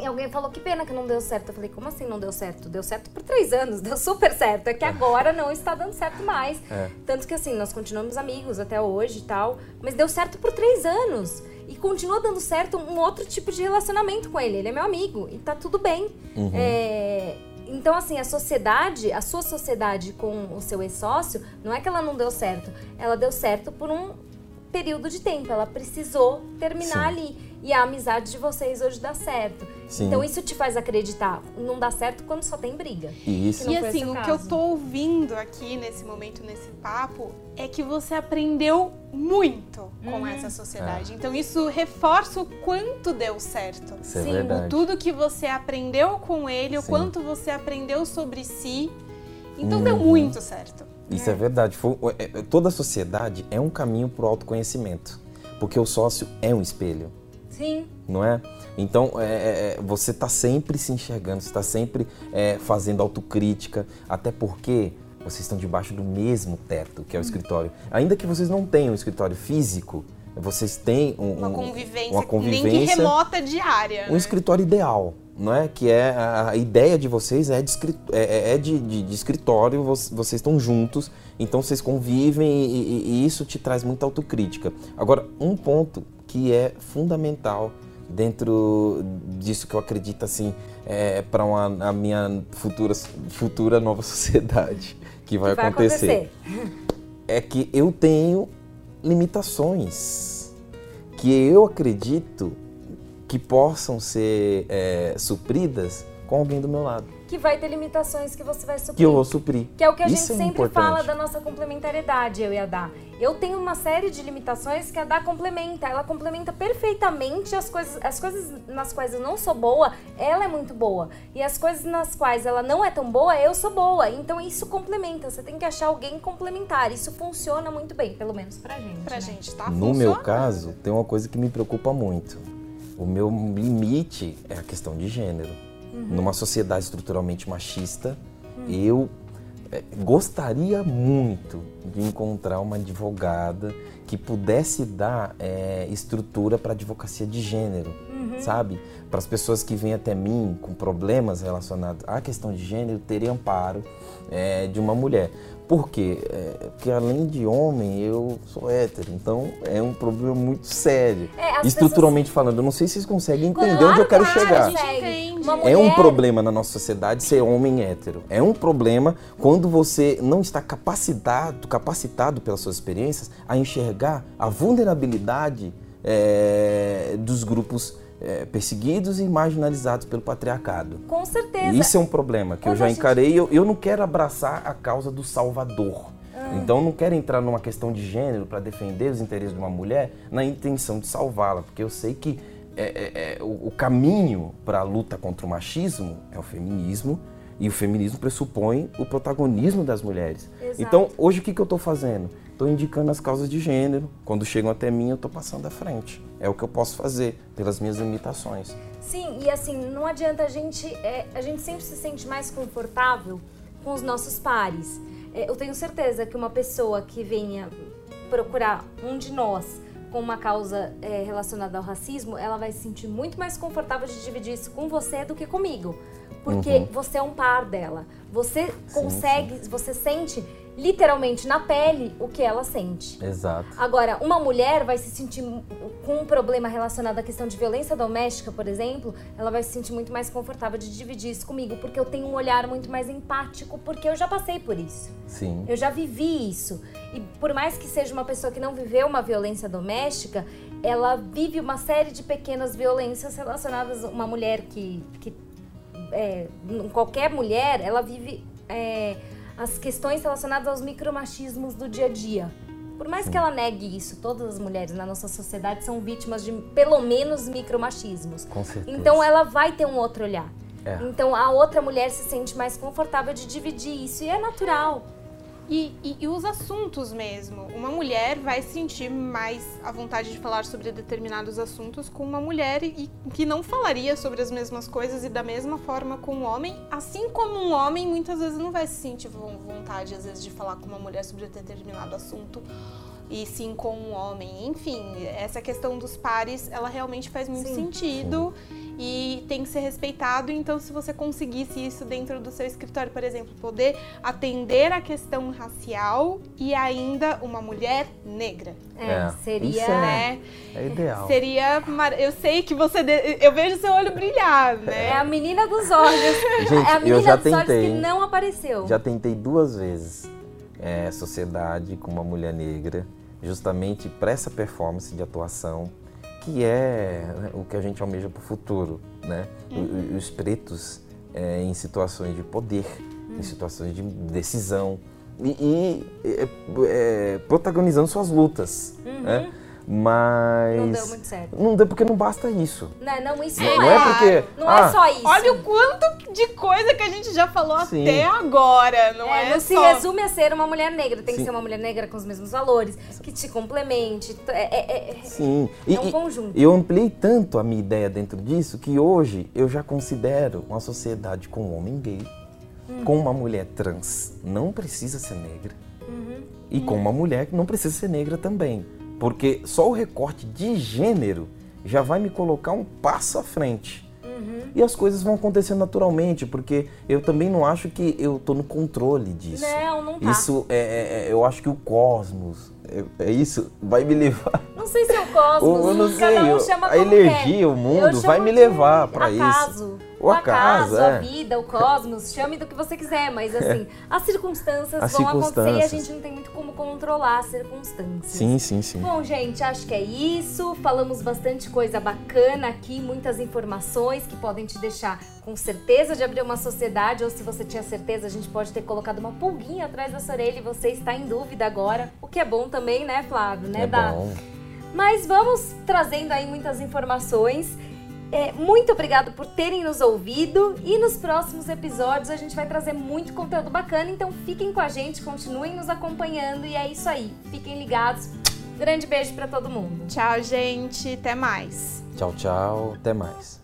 E alguém falou, que pena que não deu certo. Eu falei, como assim não deu certo? Deu certo por três anos, deu super certo. É que agora não está dando certo mais. É. Tanto que assim, nós continuamos amigos até hoje e tal. Mas deu certo por três anos. E continua dando certo um outro tipo de relacionamento com ele. Ele é meu amigo e tá tudo bem. Uhum. É, então, assim, a sociedade, a sua sociedade com o seu ex-sócio, não é que ela não deu certo. Ela deu certo por um período de tempo. Ela precisou terminar Sim. ali. E a amizade de vocês hoje dá certo. Sim. Então isso te faz acreditar. Não dá certo quando só tem briga. Isso. E assim, o caso. que eu tô ouvindo aqui nesse momento, nesse papo, é que você aprendeu muito com uhum. essa sociedade. É. Então isso reforça o quanto deu certo. Isso é Sim. É verdade. O tudo que você aprendeu com ele, Sim. o quanto você aprendeu sobre si. Então uhum. deu muito certo. Isso é, é verdade. É, toda a sociedade é um caminho para o autoconhecimento. Porque o sócio é um espelho. Sim. Não é? Então, é, é, é você está sempre se enxergando, você está sempre é, fazendo autocrítica, até porque vocês estão debaixo do mesmo teto, que é o escritório. Ainda que vocês não tenham um escritório físico, vocês têm um, uma, convivência, uma convivência, nem que remota diária. Um né? escritório ideal, não é? Que é a, a ideia de vocês é de, é, é, é de, de, de, escritório, vocês estão juntos, então vocês convivem e, e, e isso te traz muita autocrítica. Agora, um ponto que é fundamental dentro disso que eu acredito assim é, para a minha futura futura nova sociedade que vai, vai acontecer. acontecer é que eu tenho limitações que eu acredito que possam ser é, supridas com alguém do meu lado que vai ter limitações que você vai suprir. Que eu vou suprir. Que é o que a Isso gente é sempre importante. fala da nossa complementariedade, eu e a Dá. Eu tenho uma série de limitações que a Dá complementa. Ela complementa perfeitamente as coisas, as coisas nas quais eu não sou boa, ela é muito boa. E as coisas nas quais ela não é tão boa, eu sou boa. Então isso complementa. Você tem que achar alguém complementar. Isso funciona muito bem, pelo menos pra gente. Pra né? gente, tá? No meu caso, tem uma coisa que me preocupa muito. O meu limite é a questão de gênero. Uhum. Numa sociedade estruturalmente machista, uhum. eu é, gostaria muito de encontrar uma advogada que pudesse dar é, estrutura para advocacia de gênero, uhum. sabe? Para as pessoas que vêm até mim com problemas relacionados à questão de gênero, terem amparo é, de uma mulher. Por quê? É, porque além de homem, eu sou hétero, então é um problema muito sério. É, Estruturalmente pessoas... falando, eu não sei se vocês conseguem entender claro, onde eu quero chegar. É um problema na nossa sociedade ser homem hétero. É um problema quando você não está capacitado, capacitado pelas suas experiências a enxergar a vulnerabilidade é, dos grupos é, perseguidos e marginalizados pelo patriarcado. Com certeza. Isso é um problema que Quando eu já encarei. Gente... Eu, eu não quero abraçar a causa do Salvador. Ah. Então não quero entrar numa questão de gênero para defender os interesses de uma mulher na intenção de salvá-la, porque eu sei que é, é, é o, o caminho para a luta contra o machismo é o feminismo e o feminismo pressupõe o protagonismo das mulheres. Exato. Então hoje o que, que eu estou fazendo? Estou indicando as causas de gênero. Quando chegam até mim, eu estou passando à frente. É o que eu posso fazer pelas minhas limitações. Sim, e assim, não adianta a gente. É, a gente sempre se sente mais confortável com os nossos pares. É, eu tenho certeza que uma pessoa que venha procurar um de nós com uma causa é, relacionada ao racismo, ela vai se sentir muito mais confortável de dividir isso com você do que comigo. Porque uhum. você é um par dela. Você consegue, sim, sim. você sente literalmente na pele o que ela sente. Exato. Agora, uma mulher vai se sentir com um problema relacionado à questão de violência doméstica, por exemplo, ela vai se sentir muito mais confortável de dividir isso comigo, porque eu tenho um olhar muito mais empático, porque eu já passei por isso. Sim. Eu já vivi isso. E por mais que seja uma pessoa que não viveu uma violência doméstica, ela vive uma série de pequenas violências relacionadas a uma mulher que, que é, qualquer mulher, ela vive é, as questões relacionadas aos micromachismos do dia a dia. Por mais que ela negue isso, todas as mulheres na nossa sociedade são vítimas de pelo menos micromachismos. Com certeza. Então ela vai ter um outro olhar. É. Então a outra mulher se sente mais confortável de dividir isso e é natural. E, e, e, os assuntos mesmo. Uma mulher vai sentir mais a vontade de falar sobre determinados assuntos com uma mulher e, que não falaria sobre as mesmas coisas e da mesma forma com um homem. Assim como um homem muitas vezes não vai se sentir vontade, às vezes, de falar com uma mulher sobre determinado assunto e sim com um homem. Enfim, essa questão dos pares, ela realmente faz muito sim. sentido e tem que ser respeitado. Então, se você conseguisse isso dentro do seu escritório, por exemplo, poder atender a questão racial e ainda uma mulher negra. É, é seria, é, né? É ideal. Seria, eu sei que você, eu vejo seu olho brilhar, né? É a menina dos olhos. Gente, é a menina eu já dos tentei, olhos que não apareceu. Já tentei duas vezes. É, sociedade com uma mulher negra justamente para essa performance de atuação que é né, o que a gente almeja para o futuro, né? Uhum. Os pretos é, em situações de poder, uhum. em situações de decisão e, e é, é, protagonizando suas lutas, uhum. né? Mas. Não deu muito certo. Não deu porque não basta isso. Não, não isso não, não é. Não é porque. Não é ah, é só isso. Olha o quanto de coisa que a gente já falou Sim. até agora. Não é, é não se só... resume a ser uma mulher negra. Tem Sim. que ser uma mulher negra com os mesmos valores, que te complemente. É, é, é Sim. É um conjunto. Eu ampliei tanto a minha ideia dentro disso que hoje eu já considero uma sociedade com um homem gay, hum. com uma mulher trans, não precisa ser negra. Uhum. E com uma mulher que não precisa ser negra também. Porque só o recorte de gênero já vai me colocar um passo à frente. Uhum. E as coisas vão acontecer naturalmente, porque eu também não acho que eu estou no controle disso. Não, não tá. Isso é, é, é eu acho que o cosmos, é, é, isso, vai me levar. Não sei se é o cosmos, eu não sei, um chama a energia, quer. o mundo vai me levar para isso o acaso, é. a vida, o cosmos, chame do que você quiser, mas assim, as circunstâncias as vão circunstâncias. acontecer e a gente não tem muito como controlar as circunstâncias. Sim, sim, sim. Bom, gente, acho que é isso. Falamos bastante coisa bacana aqui, muitas informações que podem te deixar com certeza de abrir uma sociedade, ou se você tinha certeza, a gente pode ter colocado uma pulguinha atrás da sua orelha e você está em dúvida agora, o que é bom também, né, Flávio? Né, é da... bom. Mas vamos trazendo aí muitas informações. É, muito obrigado por terem nos ouvido e nos próximos episódios a gente vai trazer muito conteúdo bacana, então fiquem com a gente, continuem nos acompanhando e é isso aí. Fiquem ligados. Grande beijo para todo mundo. Tchau, gente. Até mais. Tchau, tchau. Até mais.